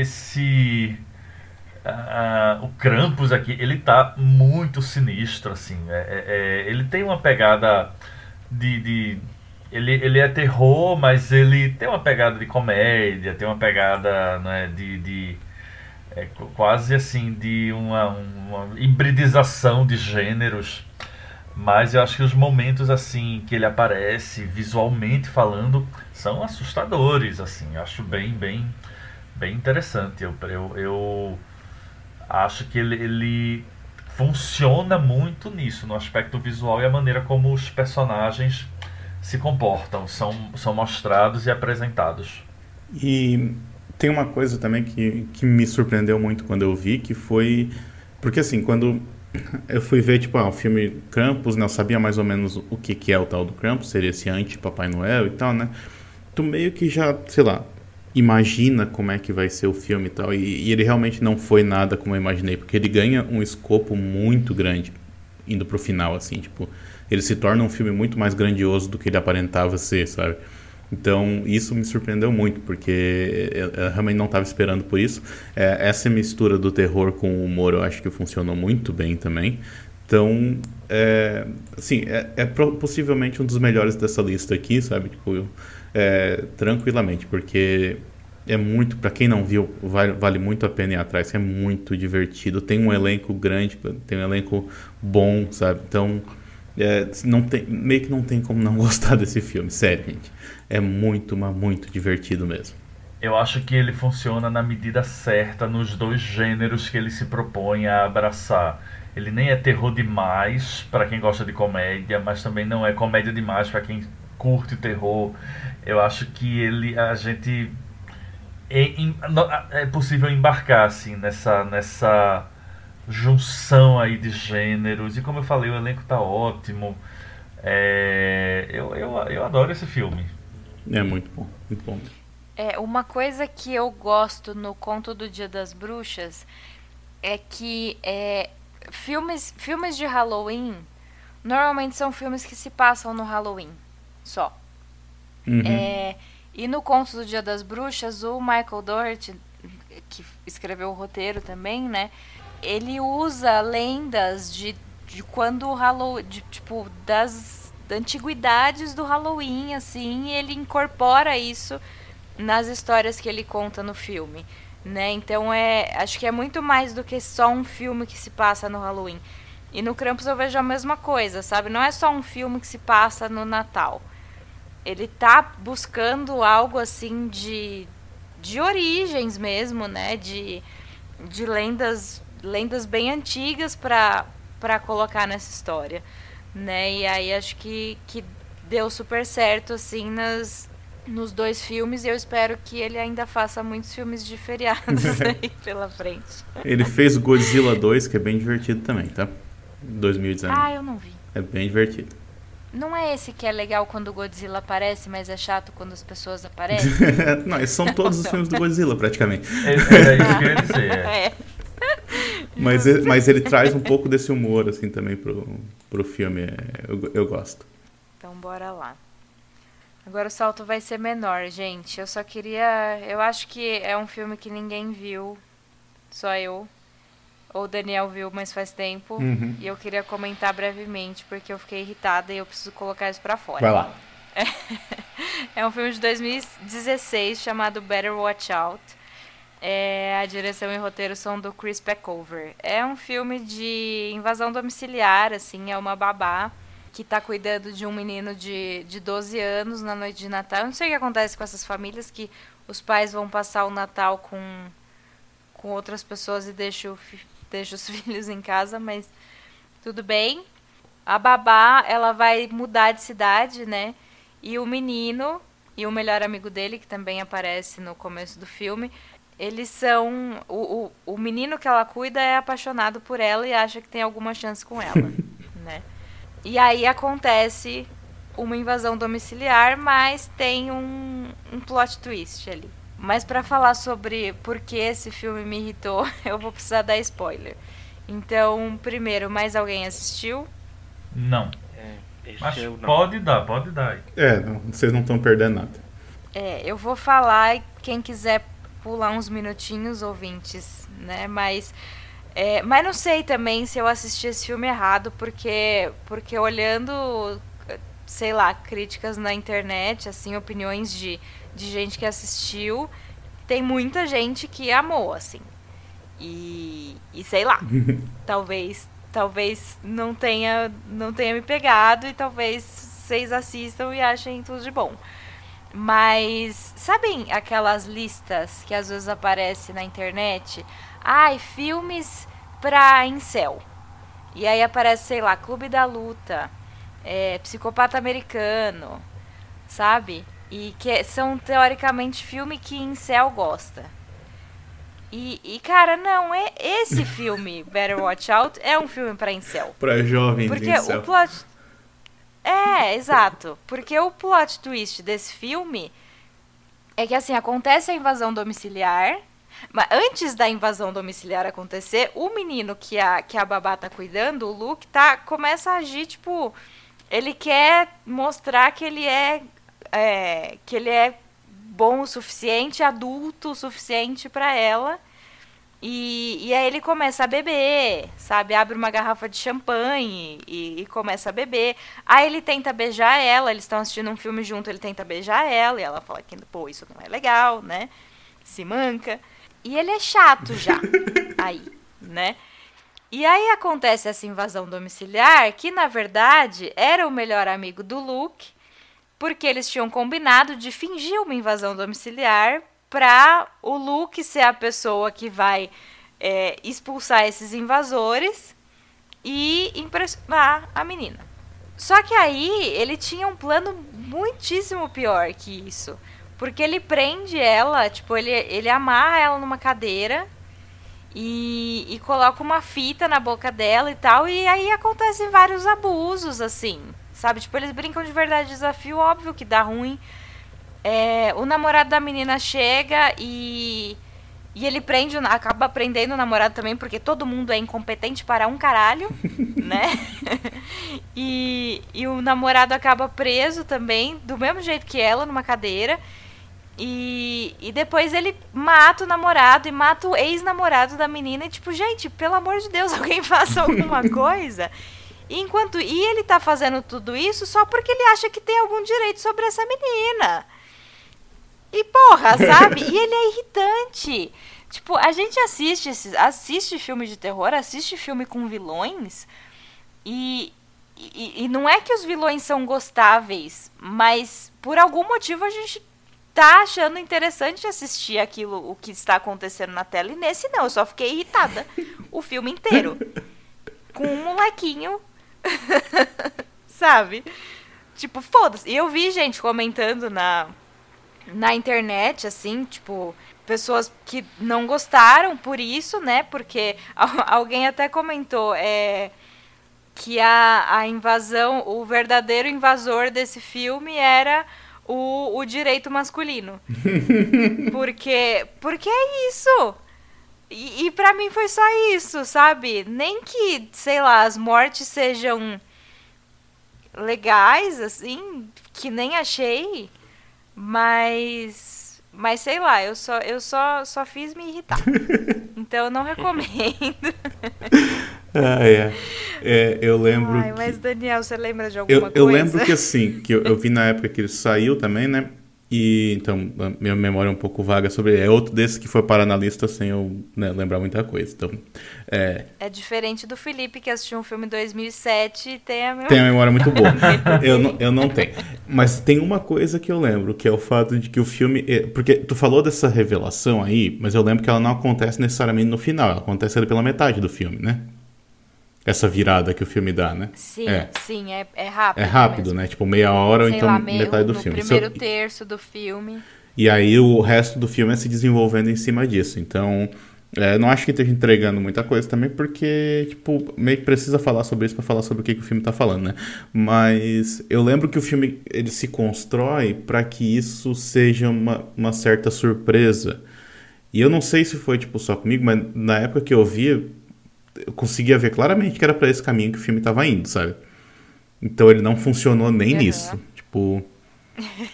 esse. ah, o Krampus aqui, ele tá muito sinistro, assim. É- é- é, ele tem uma pegada de. de- ele, ele é terror, mas ele tem uma pegada de comédia, tem uma pegada né, de. de é, qu- quase assim, de uma, uma hibridização de gêneros. Mas eu acho que os momentos assim que ele aparece, visualmente falando, são assustadores, assim. Eu acho bem, bem, bem interessante. Eu, eu, eu acho que ele, ele funciona muito nisso, no aspecto visual e a maneira como os personagens se comportam, são, são mostrados e apresentados.
E tem uma coisa também que, que me surpreendeu muito quando eu vi, que foi. Porque assim, quando eu fui ver, tipo, ah, o filme Krampus, né? Eu sabia mais ou menos o que, que é o tal do Krampus, seria esse anti-Papai Noel e tal, né? Tu meio que já, sei lá, imagina como é que vai ser o filme e tal. E, e ele realmente não foi nada como eu imaginei, porque ele ganha um escopo muito grande indo pro final, assim, tipo, ele se torna um filme muito mais grandioso do que ele aparentava ser, sabe? Então, isso me surpreendeu muito, porque eu, eu realmente não estava esperando por isso. É, essa mistura do terror com o humor eu acho que funcionou muito bem também. Então, é, assim, é, é possivelmente um dos melhores dessa lista aqui, sabe? Tipo, é, tranquilamente, porque é muito, para quem não viu, vale, vale muito a pena ir atrás, é muito divertido. Tem um elenco grande, tem um elenco bom, sabe? Então, é, não tem, meio que não tem como não gostar desse filme, sério, gente. É muito, mas muito divertido mesmo.
Eu acho que ele funciona na medida certa nos dois gêneros que ele se propõe a abraçar. Ele nem é terror demais para quem gosta de comédia, mas também não é comédia demais para quem curte terror. Eu acho que ele a gente é, possível embarcar assim nessa nessa junção aí de gêneros e como eu falei o elenco tá ótimo. É, eu, eu, eu adoro esse filme.
É muito bom, muito bom.
É, uma coisa que eu gosto no Conto do Dia das Bruxas é que é, filmes, filmes de Halloween normalmente são filmes que se passam no Halloween só.
Uhum.
É, e no Conto do Dia das Bruxas, o Michael Doherty, que escreveu o roteiro também, né? Ele usa lendas de, de quando o Halloween, de, tipo, das, antiguidades do Halloween, assim, e ele incorpora isso nas histórias que ele conta no filme, né? Então é, acho que é muito mais do que só um filme que se passa no Halloween. E no Krampus eu vejo a mesma coisa, sabe? Não é só um filme que se passa no Natal. Ele tá buscando algo assim de, de origens mesmo, né? De, de lendas, lendas bem antigas para para colocar nessa história, né? E aí acho que, que deu super certo assim nas nos dois filmes e eu espero que ele ainda faça muitos filmes de feriados aí pela frente.
Ele fez Godzilla 2, que é bem divertido também, tá? 2019.
Ah, eu não vi.
É bem divertido.
Não é esse que é legal quando o Godzilla aparece, mas é chato quando as pessoas aparecem?
Não, esses são todos os filmes do Godzilla, praticamente.
É, Era isso que eu ia dizer. é.
é.
Mas, ele- mas ele traz um pouco desse humor, assim, também pro, pro filme. é, Eu, eu gosto.
Então bora lá. Agora o salto vai ser menor, gente. Eu só queria. Eu acho que é um filme que ninguém viu. Só eu. Ou o Daniel viu, mas faz tempo.
Uhum.
E eu queria comentar brevemente, porque eu fiquei irritada e eu preciso colocar isso pra fora.
Vai lá.
É um filme de 2016 chamado Better Watch Out. É, a direção e roteiro são do Chris Peckover. É um filme de invasão domiciliar, assim, é uma babá que tá cuidando de um menino de, de 12 anos na noite de Natal. Eu não sei o que acontece com essas famílias que os pais vão passar o Natal com, com outras pessoas e deixam, o deixam os filhos em casa, mas tudo bem. A babá, ela vai mudar de cidade, né? E o menino e o melhor amigo dele, que também aparece no começo do filme, eles são. O, o, o menino que ela cuida é apaixonado por ela e acha que tem alguma chance com ela, né? E aí acontece uma invasão domiciliar, mas tem um, um plot twist ali. Mas pra falar sobre por que esse filme me irritou, eu vou precisar dar spoiler. Então, primeiro, mais alguém assistiu?
Não.
É,
Mas
não.
pode dar, pode dar.
É, não, vocês não estão perdendo nada.
É, eu vou falar e quem quiser pular uns minutinhos, ouvintes, né? Mas, é, mas não sei também se eu assisti esse filme errado, porque, porque olhando, sei lá, críticas na internet, assim, opiniões de, de gente que assistiu, tem muita gente que amou, assim. E, e sei lá, talvez talvez não tenha não tenha me pegado e talvez vocês assistam e achem tudo de bom. Mas sabem aquelas listas que às vezes aparecem na internet? Ai, filmes pra incel. E aí aparece, sei lá, Clube da Luta, é, Psicopata Americano, sabe? E que são teoricamente filme que incel gosta. E, e, cara, não, é esse filme, Better Watch Out, é um filme pra incel.
Pra jovens
Porque
céu.
o plot. É, exato. Porque o plot twist desse filme é que assim, acontece a invasão domiciliar. Mas antes da invasão domiciliar acontecer, o menino que a, que a babá tá cuidando, o Luke, tá, começa a agir, tipo. Ele quer mostrar que ele é. É, que ele é bom o suficiente, adulto o suficiente pra ela. E, e aí ele começa a beber, sabe? Abre uma garrafa de champanhe e, e começa a beber. Aí ele tenta beijar ela, eles estão assistindo um filme junto, ele tenta beijar ela, e ela fala que, pô, isso não é legal, né? Se manca. E ele é chato já, aí, né? E aí acontece essa invasão domiciliar, que na verdade era o melhor amigo do Luke, porque eles tinham combinado de fingir uma invasão domiciliar para o Luke ser a pessoa que vai é, expulsar esses invasores e impressionar a menina. Só que aí ele tinha um plano muitíssimo pior que isso. Porque ele prende ela, tipo, ele, ele amarra ela numa cadeira e, e coloca uma fita na boca dela e tal. E aí acontecem vários abusos, assim. Sabe? Tipo, eles brincam de verdade desafio, óbvio que dá ruim. é, o namorado da menina chega e. E ele prende, acaba prendendo o namorado também, porque todo mundo é incompetente para um caralho, né? e, e o namorado acaba preso também, do mesmo jeito que ela, numa cadeira. E, e depois ele mata o namorado e mata o ex-namorado da menina. E tipo, gente, pelo amor de Deus, alguém faça alguma coisa. E enquanto e ele tá fazendo tudo isso só porque ele acha que tem algum direito sobre essa menina. E porra, sabe? e ele é irritante. Tipo, a gente assiste esses, assiste filme de terror, assiste filme com vilões e, e, e não é que os vilões são gostáveis, mas por algum motivo a gente tá achando interessante assistir aquilo, o que está acontecendo na tela. E nesse não, eu só fiquei irritada o filme inteiro. Com um molequinho. Sabe? Tipo, foda-se. E eu vi gente comentando na, na internet, assim, tipo, pessoas que não gostaram por isso, né? Porque alguém até comentou é, que a, a invasão, o verdadeiro invasor desse filme era o, o direito masculino. porque, porque é isso. E, e para mim foi só isso, sabe? Nem que, sei lá, as mortes sejam legais, assim, que nem achei. Mas. Mas sei lá, eu só, eu só, só fiz me irritar. Então eu não recomendo.
ah, é. é. eu lembro.
Ai,
que...
mas Daniel, você lembra de alguma
eu,
coisa?
Eu lembro que assim, que eu, eu vi na época que ele saiu também, né? E então, minha memória é um pouco vaga sobre ele. É outro desses que foi parar na lista sem eu né, lembrar muita coisa. Então, é...
é diferente do Felipe, que assistiu um filme em 2007 e tem a memória.
Tem a memória muito boa. eu, não, eu não tenho. Mas tem uma coisa que eu lembro, que é o fato de que o filme. É, porque tu falou dessa revelação aí, mas eu lembro que ela não acontece necessariamente no final, ela acontece ali pela metade do filme, né? Essa virada que o filme dá, né?
Sim, é. sim, é, é rápido.
É rápido, mesmo. né? Tipo, meia hora Sei ou então lá, meio, metade do filme.
primeiro eu... terço do filme.
E aí o resto do filme é se desenvolvendo em cima disso. Então, é, não acho que esteja entregando muita coisa também, porque, tipo, meio que precisa falar sobre isso para falar sobre o que, que, o filme tá falando, né? Mas eu lembro que o filme ele se constrói para que isso seja uma, uma certa surpresa. E eu não sei se foi, tipo, só comigo, mas na época que eu vi, eu conseguia ver claramente que era para esse caminho que o filme estava indo, sabe? Então ele não funcionou nem uhum. nisso. Tipo.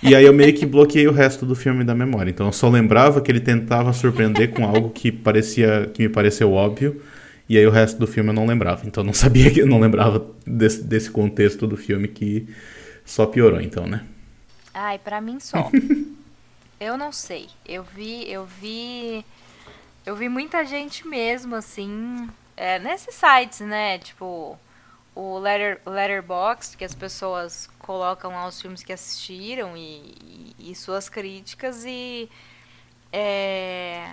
E aí eu meio que bloqueei o resto do filme da memória. Então eu só lembrava que ele tentava surpreender com algo que parecia que me pareceu óbvio. E aí o resto do filme eu não lembrava. Então eu não sabia que eu não lembrava desse, desse contexto do filme que só piorou, então, né?
Ai, para mim só. eu não sei. Eu vi, eu vi eu vi muita gente mesmo assim é, nesses sites, né? Tipo, o Letter, Letterboxd, que as pessoas colocam lá os filmes que assistiram e, e, e suas críticas e é,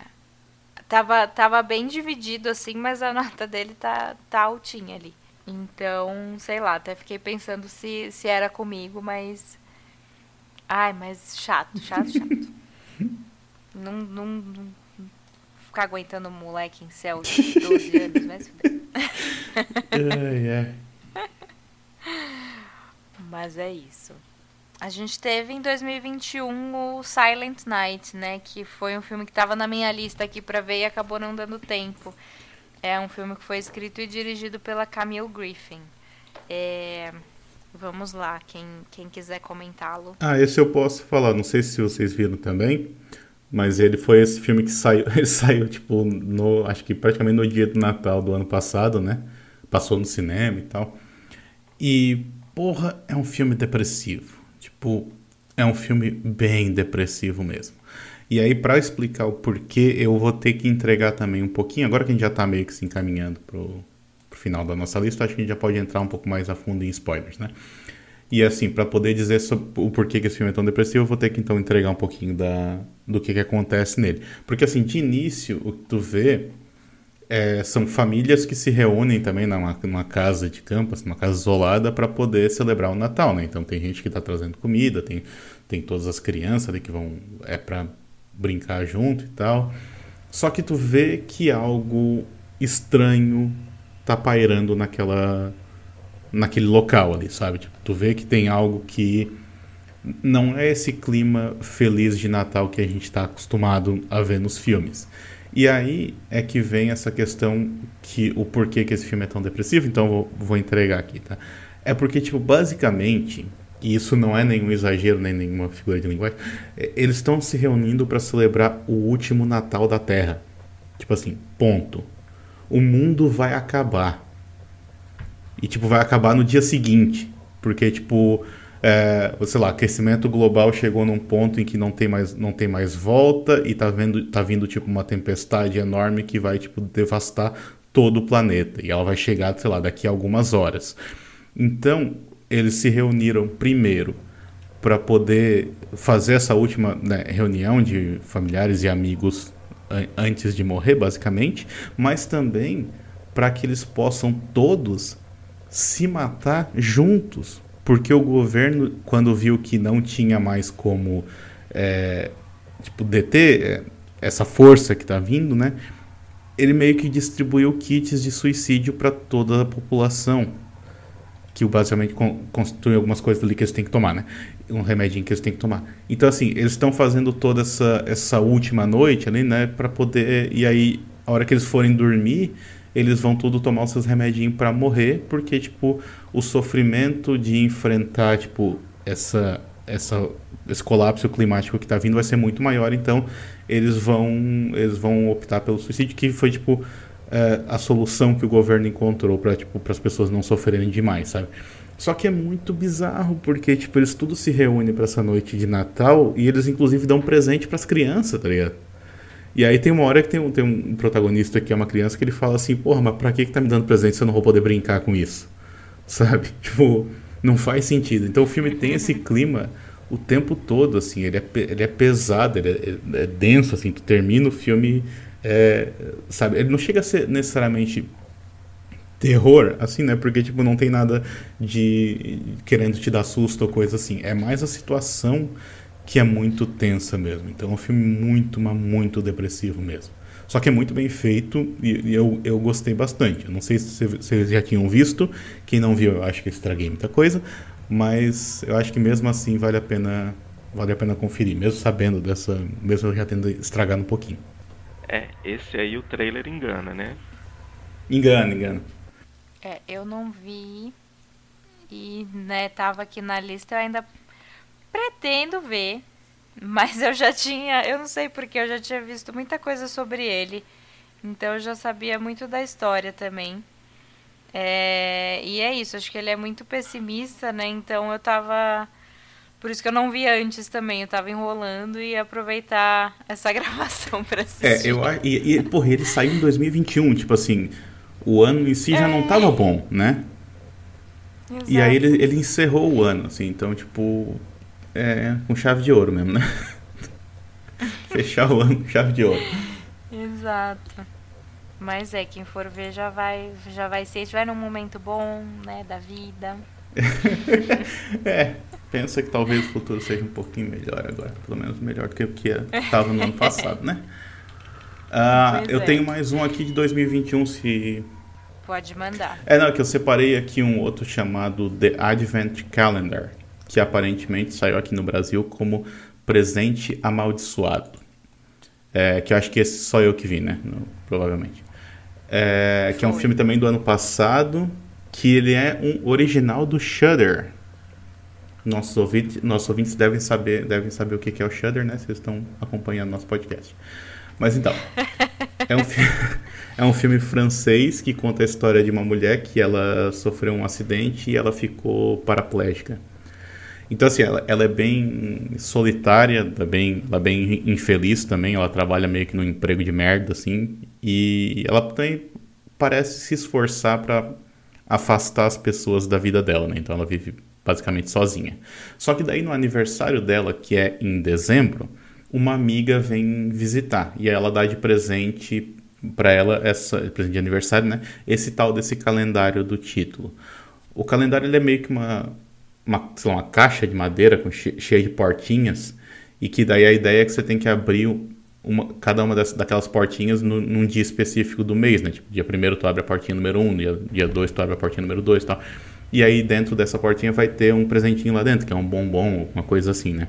tava, tava bem dividido assim, mas a nota dele tá, tá altinha ali. Então, sei lá, até fiquei pensando se, se era comigo, mas. Ai, mas chato, chato, chato. não, não, não ficar aguentando um moleque em céu de 12 anos, mas. Mas é isso. A gente teve em 2021 o Silent Night, né? Que foi um filme que estava na minha lista aqui para ver e acabou não dando tempo. É um filme que foi escrito e dirigido pela Camille Griffin. É... Vamos lá, quem, quem quiser comentá-lo.
Ah, esse eu posso falar. Não sei se vocês viram também. Mas ele foi esse filme que saiu, ele saiu tipo no, acho que praticamente no dia do Natal do ano passado, né? Passou no cinema e tal. E porra, é um filme depressivo. Tipo, é um filme bem depressivo mesmo. E aí para explicar o porquê, eu vou ter que entregar também um pouquinho, agora que a gente já tá meio que se encaminhando pro, pro final da nossa lista, acho que a gente já pode entrar um pouco mais a fundo em spoilers, né? E assim, para poder dizer o porquê que esse filme é tão depressivo, eu vou ter que então entregar um pouquinho da, do que, que acontece nele. Porque assim, de início, o que tu vê é, são famílias que se reúnem também numa, numa casa de campo, assim, numa casa isolada, para poder celebrar o Natal, né? Então tem gente que está trazendo comida, tem, tem todas as crianças ali que vão é para brincar junto e tal. Só que tu vê que algo estranho tá pairando naquela naquele local ali, sabe? Tipo, tu vê que tem algo que não é esse clima feliz de Natal que a gente está acostumado a ver nos filmes. E aí é que vem essa questão que o porquê que esse filme é tão depressivo, então vou, vou entregar aqui, tá? É porque, tipo, basicamente, e isso não é nenhum exagero, nem nenhuma figura de linguagem, é, eles estão se reunindo para celebrar o último Natal da Terra. Tipo assim, ponto. O mundo vai acabar. E, tipo, vai acabar no dia seguinte. Porque, tipo, é, sei lá, aquecimento global chegou num ponto em que não tem mais, não tem mais volta e tá, vendo, tá vindo tipo uma tempestade enorme que vai tipo devastar todo o planeta. E ela vai chegar, sei lá, daqui a algumas horas. Então, eles se reuniram primeiro para poder fazer essa última né, reunião de familiares e amigos antes de morrer, basicamente, mas também para que eles possam todos se matar juntos, porque o governo, quando viu que não tinha mais como é, tipo, deter é, essa força que está vindo, né? Ele meio que distribuiu kits de suicídio para toda a população, que basicamente constitui algumas coisas ali que eles têm que tomar, né? Um remedinho que eles têm que tomar. Então, assim, eles estão fazendo toda essa, essa última noite ali, né? Para poder. E aí, a hora que eles forem dormir, eles vão tudo tomar os seus remedinhos para morrer, porque, tipo, o sofrimento de enfrentar, tipo, essa, essa, esse colapso climático que está vindo vai ser muito maior, então eles vão, eles vão optar pelo suicídio, que foi, tipo, é, a solução que o governo encontrou para tipo, as pessoas não sofrerem demais, sabe? Só que é muito bizarro, porque, tipo, eles tudo se reúnem para essa noite de Natal e eles, inclusive, dão presente para as crianças, tá ligado? E aí tem uma hora que tem um, tem um protagonista que é uma criança que ele fala assim, porra, mas pra que, que tá me dando presente se eu não vou poder brincar com isso? Sabe? Tipo, não faz sentido. Então o filme tem esse clima o tempo todo, assim, ele é, ele é pesado, ele é, é denso, assim, tu termina o filme, é, sabe? Ele não chega a ser necessariamente terror, assim, né? Porque, tipo, não tem nada de querendo te dar susto ou coisa assim. É mais a situação que é muito tensa mesmo. Então é um filme muito, mas muito depressivo mesmo. Só que é muito bem feito e, eu, eu gostei bastante. Eu não sei se vocês já tinham visto. Quem não viu, eu acho que estraguei muita coisa. Mas eu acho que mesmo assim vale a pena, vale a pena conferir, mesmo sabendo dessa. Mesmo já tendo estragado um pouquinho.
É, esse aí o trailer engana, né?
Engana, engana.
É, eu não vi. E, né, tava aqui na lista, eu ainda pretendo ver, mas eu já tinha, eu não sei porque eu já tinha visto muita coisa sobre ele, então eu já sabia muito da história também. É, e é isso, acho que ele é muito pessimista, né? Então eu tava. Por isso que eu não vi antes também, eu tava enrolando e ia aproveitar essa gravação pra assistir.
É, eu, e, e porra, ele saiu em 2021, tipo assim, o ano em si já não tava bom, né? Exato. E aí ele, ele encerrou o ano, assim, então, tipo, é, com chave de ouro mesmo, né? Fechar o ano com chave de ouro.
Exato. Mas é, quem for ver já vai, já vai ser, estiver num momento bom, né, da vida.
é, pensa que talvez o futuro seja um pouquinho melhor agora, pelo menos melhor do que o que estava no ano passado, né? Ah, eu é. tenho mais um aqui de 2021, se
Pode mandar.
É, não, que eu separei aqui um outro chamado The Advent Calendar que aparentemente saiu aqui no Brasil como Presente Amaldiçoado. É, que eu acho que esse só eu que vi, né? No, provavelmente. É, que é um filme também do ano passado, que ele é um original do Shudder. Nossos ouvintes, nossos ouvintes devem saber, devem saber o que é o Shudder, né? Vocês estão acompanhando nosso podcast. Mas então, é um, é um filme francês que conta a história de uma mulher que ela sofreu um acidente e ela ficou paraplégica. Então, assim, ela, ela é bem solitária, tá bem, ela é bem infeliz também. Ela trabalha meio que num emprego de merda, assim. E ela também parece se esforçar para afastar as pessoas da vida dela, né? Então ela vive basicamente sozinha. Só que daí no aniversário dela, que é em dezembro, uma amiga vem visitar e ela dá de presente para ela essa presente de aniversário, né? Esse tal desse calendário do título. O calendário ele é meio que uma uma, lá, uma caixa de madeira com che cheia de portinhas e que daí a ideia é que você tem que abrir uma, cada uma das, daquelas portinhas no, num dia específico do mês, né? Tipo, dia primeiro tu abre a portinha número 1, um, dia, dia dois tu abre a portinha número 2 e tal. E aí dentro dessa portinha vai ter um presentinho lá dentro, que é um bombom, uma coisa assim, né?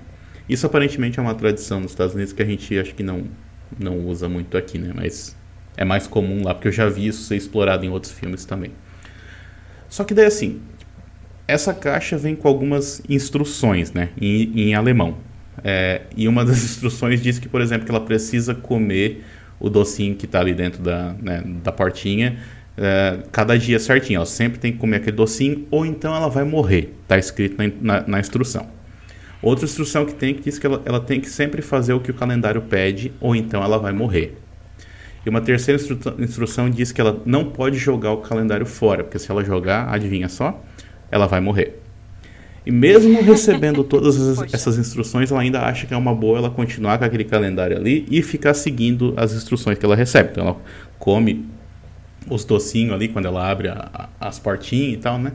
Isso aparentemente é uma tradição nos Estados Unidos que a gente acho que não, não usa muito aqui, né? Mas é mais comum lá, porque eu já vi isso ser explorado em outros filmes também. Só que daí assim, essa caixa vem com algumas instruções, né? Em, em alemão. É, e uma das instruções diz que, por exemplo, que ela precisa comer o docinho que está ali dentro da, né, da portinha é, cada dia certinho. Ela sempre tem que comer aquele docinho ou então ela vai morrer. Está escrito na, na, na, instrução. Outra instrução que tem que diz que ela, ela tem que sempre fazer o que o calendário pede ou então ela vai morrer. E uma terceira instru instrução diz que ela não pode jogar o calendário fora, porque se ela jogar, adivinha só, ela vai morrer. E mesmo recebendo todas essas instruções, ela ainda acha que é uma boa ela continuar com aquele calendário ali e ficar seguindo as instruções que ela recebe. Então ela come os docinhos ali quando ela abre a, a, as portinhas e tal, né?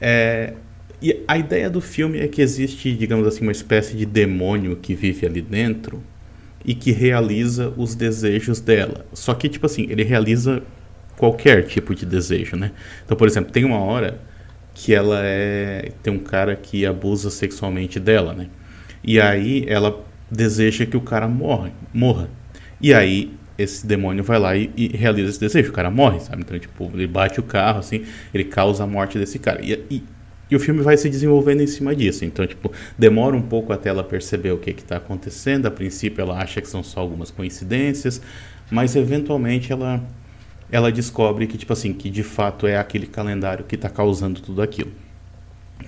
É, e a ideia do filme é que existe, digamos assim, uma espécie de demônio que vive ali dentro e que realiza os desejos dela. Só que, tipo assim, ele realiza qualquer tipo de desejo, né? Então, por exemplo, tem uma hora que ela é tem um cara que abusa sexualmente dela, né? E aí ela deseja que o cara morra, morra. E aí esse demônio vai lá e, e, realiza esse desejo, o cara morre, sabe? Então, tipo, ele bate o carro, assim, ele causa a morte desse cara. E, e, e, o filme vai se desenvolvendo em cima disso. Então, tipo, demora um pouco até ela perceber o que está acontecendo. A princípio, ela acha que são só algumas coincidências, mas eventualmente ela ela descobre que, tipo assim, que de fato é aquele calendário que está causando tudo aquilo.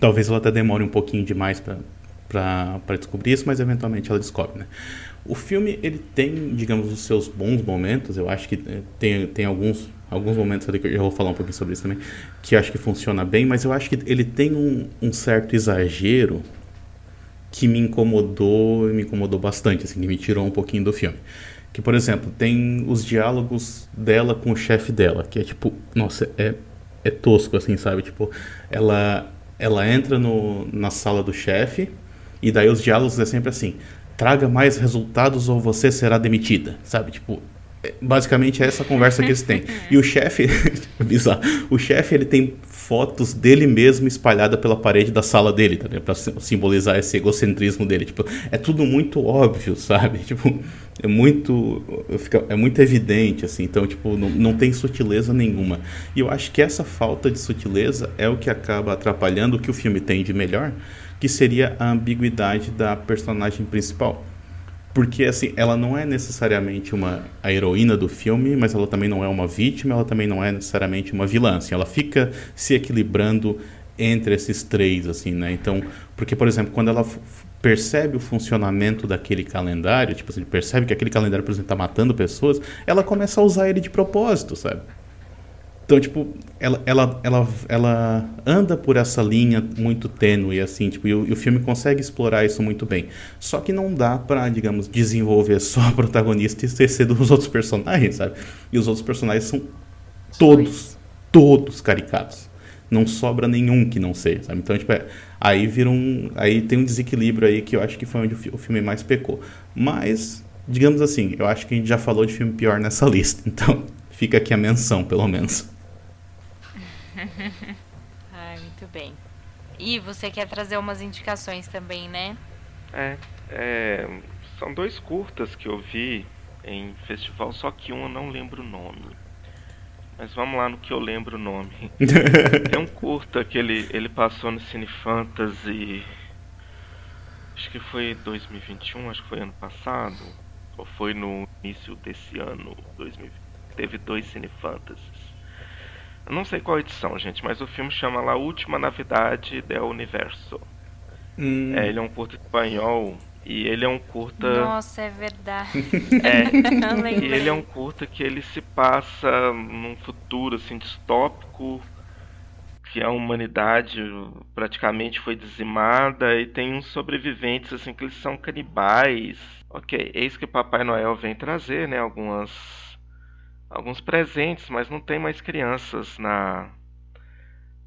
Talvez ela até demore um pouquinho demais para descobrir isso, mas eventualmente ela descobre, né? O filme, ele tem, digamos, os seus bons momentos, eu acho que eh, tem, tem alguns, alguns momentos ali que eu vou falar um pouquinho sobre isso também, que acho que funciona bem, mas eu acho que ele tem um, um certo exagero que me incomodou, me incomodou bastante, assim, que me tirou um pouquinho do filme. Que, por exemplo, tem os diálogos dela com o chefe dela, que é tipo, nossa, é, é tosco, assim, sabe? Tipo, ela, ela entra no, na sala do chefe, e daí os diálogos é sempre assim: traga mais resultados ou você será demitida, sabe? Tipo, é, basicamente é essa conversa que eles têm. E o chefe, bizarro, o chefe ele tem fotos dele mesmo espalhada pela parede da sala dele, tá Para simbolizar esse egocentrismo dele, tipo, é tudo muito óbvio, sabe? Tipo, é muito é muito evidente assim, então tipo, não, não tem sutileza nenhuma. E eu acho que essa falta de sutileza é o que acaba atrapalhando o que o filme tem de melhor, que seria a ambiguidade da personagem principal porque assim, ela não é necessariamente uma a heroína do filme, mas ela também não é uma vítima, ela também não é necessariamente uma vilã. Assim, ela fica se equilibrando entre esses três, assim, né? Então, porque por exemplo, quando ela percebe o funcionamento daquele calendário, tipo assim, percebe que aquele calendário, por exemplo, está matando pessoas, ela começa a usar ele de propósito, sabe? Então, tipo, ela, ela, ela, ela anda por essa linha muito tênue, assim, tipo, e o, e o filme consegue explorar isso muito bem. Só que não dá pra, digamos, desenvolver só a protagonista e esquecer dos outros personagens, sabe? E os outros personagens são todos, todos caricatos. Não sobra nenhum que não seja, sabe? Então, tipo, é, aí vira um. Aí tem um desequilíbrio aí que eu acho que foi onde o filme mais pecou. Mas, digamos assim, eu acho que a gente já falou de filme pior nessa lista. Então, fica aqui a menção, pelo menos.
Ai, muito bem. E você quer trazer umas indicações também, né?
É, é, são dois curtas que eu vi em festival, só que um eu não lembro o nome. Mas vamos lá no que eu lembro o nome. é um curta que ele, ele passou no Cine Fantasy. Acho que foi 2021, acho que foi ano passado. Ou foi no início desse ano, 2020. Teve dois Cine Fantasies. Eu não sei qual edição, gente, mas o filme chama La Última Navidade del Universo. Hum. É, ele é um curto espanhol e ele é um curta.
Nossa, é verdade.
É. e ele é um curta que ele se passa num futuro assim distópico, que a humanidade praticamente foi dizimada e tem uns sobreviventes assim que eles são canibais. Ok, eis que Papai Noel vem trazer, né? Algumas alguns presentes, mas não tem mais crianças na,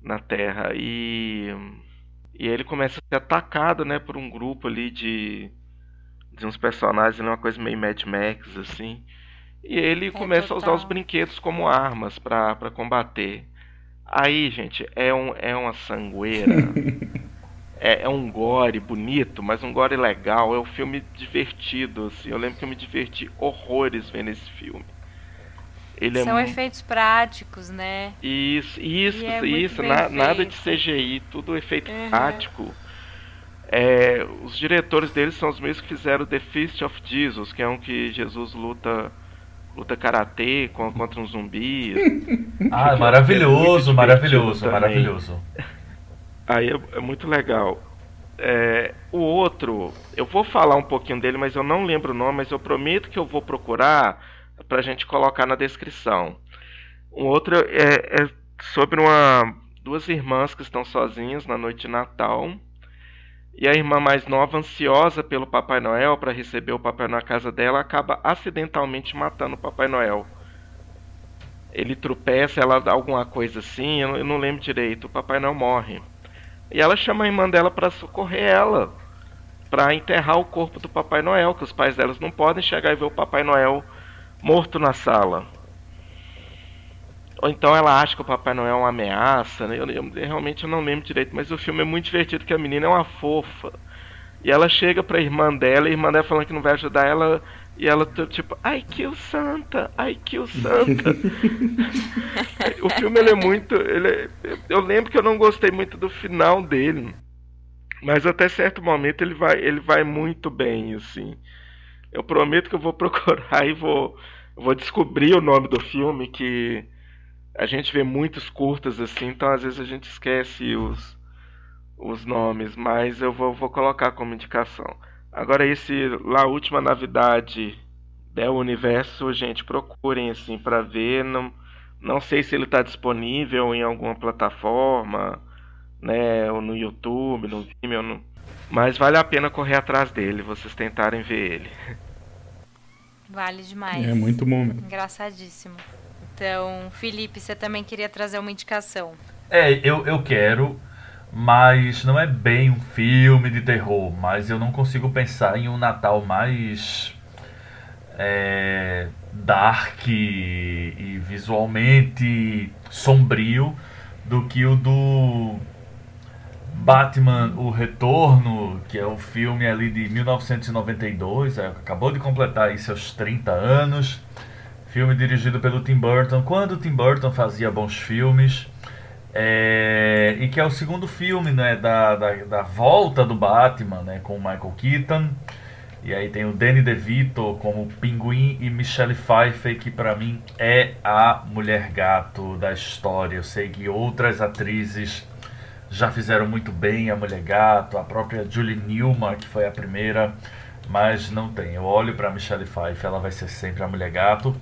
na Terra. E, e ele começa a ser atacado né, por um grupo ali de, de uns personagens, uma coisa meio Mad Max, assim. E ele é começa total. a usar os brinquedos como armas para combater Aí, gente, é, um, é uma sangueira. é, é, um gore bonito, mas um gore legal. É um filme divertido, assim. Eu lembro que eu me diverti horrores vendo esse filme.
Ele é São é efeitos práticos, né?
Isso, isso, é isso. Na, nada de CGI, tudo efeito uhum. prático. É, os diretores deles são os mesmos que fizeram The Fist of Jesus, que é um que Jesus luta luta karatê contra um zumbi.
ah, é maravilhoso, maravilhoso, maravilhoso.
Aí é, é muito legal. É, o outro, eu vou falar um pouquinho dele, mas eu não lembro o nome, mas eu prometo que eu vou procurar para a gente colocar na descrição. Um outro é, é sobre uma duas irmãs que estão sozinhas na noite de Natal. E a irmã mais nova, ansiosa pelo Papai Noel para receber o Papai Noel na casa dela, acaba acidentalmente matando o Papai Noel. Ele tropeça, ela dá alguma coisa assim, eu não lembro direito. O Papai Noel morre. E ela chama a irmã dela para socorrer ela, para enterrar o corpo do Papai Noel, que os pais delas não podem chegar e ver o Papai Noel morto na sala. Ou então ela acha que o Papai Noel é uma ameaça, né? eu, eu, realmente eu não lembro direito, mas o filme é muito divertido, que a menina é uma fofa. E ela chega pra irmã dela, e a irmã dela falando que não vai ajudar ela, e ela tipo, ai que o Santa, ai que o Santa. o filme ele é muito. Ele é, eu lembro que eu não gostei muito do final dele. Mas até certo momento ele vai, ele vai muito bem, assim. Eu prometo que eu vou procurar e vou, vou descobrir o nome do filme, que a gente vê muitos curtas assim, então às vezes a gente esquece os, os nomes, mas eu vou, vou colocar como indicação. Agora esse lá última novidade do universo, gente, procurem assim para ver, não não sei se ele está disponível em alguma plataforma, né, ou no YouTube, no Vimeo, no... mas vale a pena correr atrás dele, vocês tentarem ver ele.
Vale demais.
É muito bom mesmo.
Engraçadíssimo. Então, Felipe, você também queria trazer uma indicação.
É, eu, eu quero, mas não é bem um filme de terror, mas eu não consigo pensar em um Natal mais é, dark e, e visualmente sombrio do que o do Batman O Retorno, que é o filme ali de 1992, é, acabou de completar aí seus 30 anos. Filme dirigido pelo Tim Burton, quando o Tim Burton fazia bons filmes. É, e que é o segundo filme né, da, da, da, volta do Batman né, com o Michael Keaton. E aí tem o Danny DeVito como Pinguim e Michelle Pfeiffer, que para mim é a mulher gato da história. Eu sei que outras atrizes já fizeram muito bem a Mulher Gato, a própria Julie Newmar, que foi a primeira, mas não tem. Eu olho para Michelle Pfeiffer, ela vai ser sempre a Mulher Gato.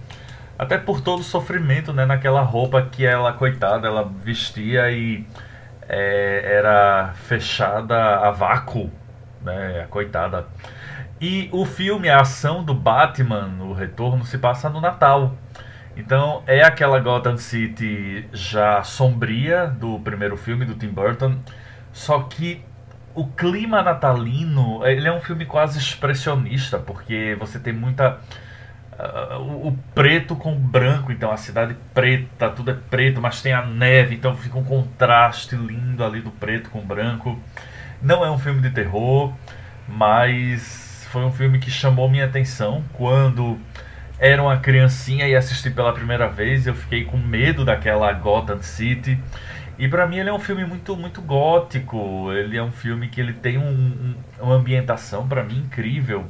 Até por todo o sofrimento, né? Naquela roupa que ela, coitada, ela vestia e é, era fechada a vácuo, né? Coitada. E o filme, a ação do Batman, o retorno, se passa no Natal. Então é aquela Gotham City já sombria do primeiro filme do Tim Burton, só que o clima natalino, ele é um filme quase expressionista, porque você tem muita Uh, o, o, preto com o branco, então a cidade preta, tudo é preto, mas tem a neve, então fica um contraste lindo ali do preto com o branco. Não é um filme de terror, mas foi um filme que chamou minha atenção quando era uma criancinha e assisti pela primeira vez. Eu fiquei com medo daquela Gotham City. E para mim ele é um filme muito muito gótico. Ele é um filme que ele tem um, um, uma ambientação para mim incrível.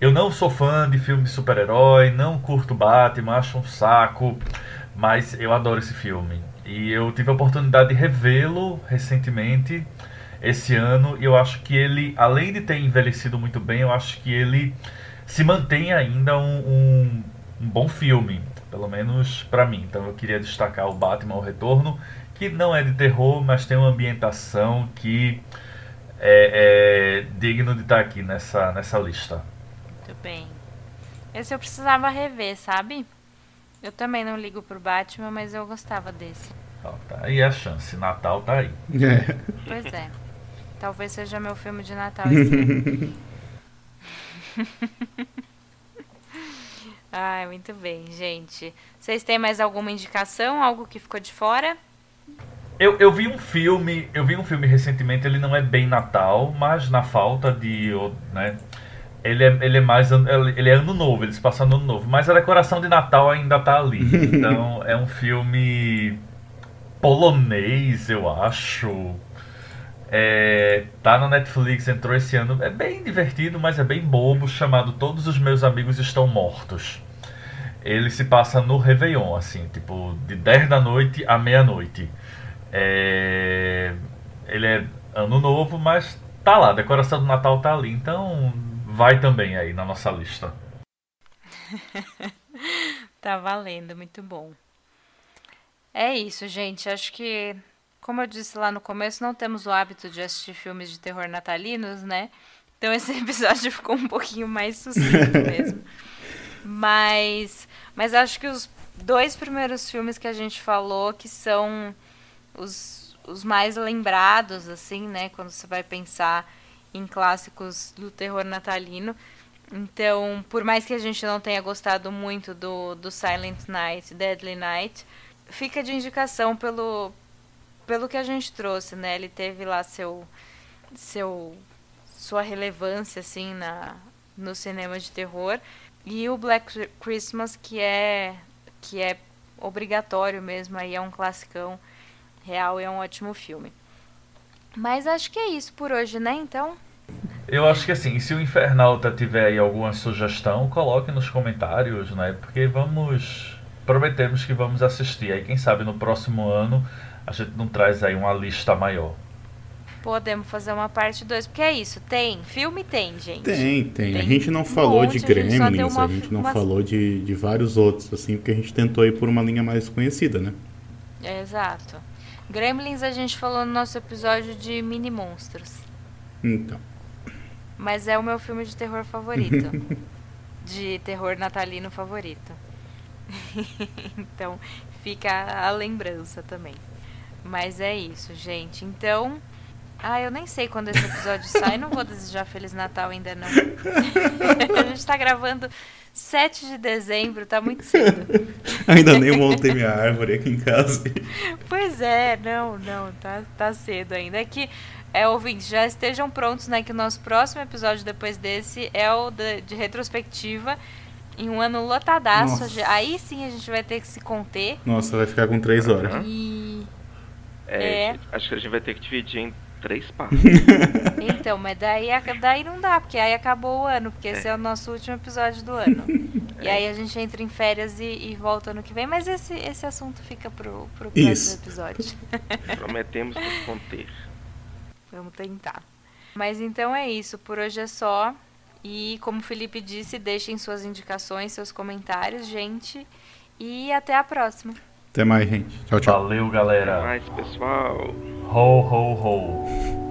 Eu não sou fã de filme de super-herói, não curto Batman, acho um saco, mas eu adoro esse filme. E eu tive a oportunidade de revê-lo recentemente, esse ano, e eu acho que ele, além de ter envelhecido muito bem, eu acho que ele se mantém ainda um, um, um bom filme, pelo menos para mim. Então eu queria destacar o Batman O Retorno, que não é de terror, mas tem uma ambientação que é, é digno de estar aqui nessa, nessa lista.
Muito bem. Esse eu precisava rever, sabe? Eu também não ligo pro Batman, mas eu gostava desse.
Ó, tá aí a chance. Natal tá aí.
É. Pois é. Talvez seja meu filme de Natal esse Ai, muito bem, gente. Vocês têm mais alguma indicação? Algo que ficou de fora?
Eu, eu vi um filme, eu vi um filme recentemente, ele não é bem Natal, mas na falta de, né, ele é, ele é mais ele é ano novo, eles passam ano novo, mas a decoração de Natal ainda tá ali. Então é um filme polonês, eu acho. É, tá na Netflix, entrou esse ano. É bem divertido, mas é bem bobo, chamado Todos os Meus Amigos Estão Mortos. Ele se passa no Réveillon, assim, tipo, de 10 da noite à meia-noite. É, ele é ano novo, mas tá lá, a decoração do Natal tá ali. Então vai também aí na nossa lista.
tá valendo, muito bom. É isso, gente. Acho que, como eu disse lá no começo, não temos o hábito de assistir filmes de terror natalinos, né? Então esse episódio ficou um pouquinho mais sucinto mesmo. mas, mas acho que os dois primeiros filmes que a gente falou que são os, os mais lembrados, assim, né? Quando você vai pensar em clássicos do terror natalino. Então, por mais que a gente não tenha gostado muito do, do Silent Night, Deadly Night, fica de indicação pelo, pelo que a gente trouxe, né? Ele teve lá seu, seu sua relevância assim na no cinema de terror e o Black Christmas que é que é obrigatório mesmo aí é um classicão real e é um ótimo filme. Mas acho que é isso por hoje, né? Então.
Eu acho que assim, se o Infernalta tiver aí alguma sugestão, coloque nos comentários, né? Porque vamos. Prometemos que vamos assistir. Aí quem sabe no próximo ano a gente não traz aí uma lista maior.
Podemos fazer uma parte 2, porque é isso, tem, filme tem, gente.
Tem, tem. tem a gente não falou monte, de Gremlins, a gente, uma, a gente não uma... falou de, de vários outros, assim, porque a gente tentou ir por uma linha mais conhecida, né?
É, exato. Gremlins a gente falou no nosso episódio de Mini Monstros.
Então.
Mas é o meu filme de terror favorito. de terror natalino favorito. então, fica a lembrança também. Mas é isso, gente. Então, ah, eu nem sei quando esse episódio sai. Não vou desejar Feliz Natal ainda não. a gente tá gravando 7 de dezembro, tá muito cedo.
ainda nem montei minha árvore aqui em casa.
Pois é, não, não, tá, tá cedo ainda. É que, é, ouvintes, já estejam prontos, né? Que o nosso próximo episódio depois desse é o de, de retrospectiva. Em um ano lotadaço. Nossa. Aí sim a gente vai ter que se conter.
Nossa, vai ficar com 3 horas.
E.
É, é. Acho que a gente vai ter que dividir em três partes.
então, mas daí, daí não dá, porque aí acabou o ano, porque é. esse é o nosso último episódio do ano. É. E aí a gente entra em férias e, e, volta ano que vem, mas esse, esse assunto fica pro, pro próximo episódio.
Prometemos nos conter.
Vamos tentar. Mas então é isso, por hoje é só. E como o Felipe disse, deixem suas indicações, seus comentários, gente. E até a próxima.
Até mais, gente. Tchau, tchau.
Valeu, galera.
Até mais, pessoal.
Ho, ho, ho.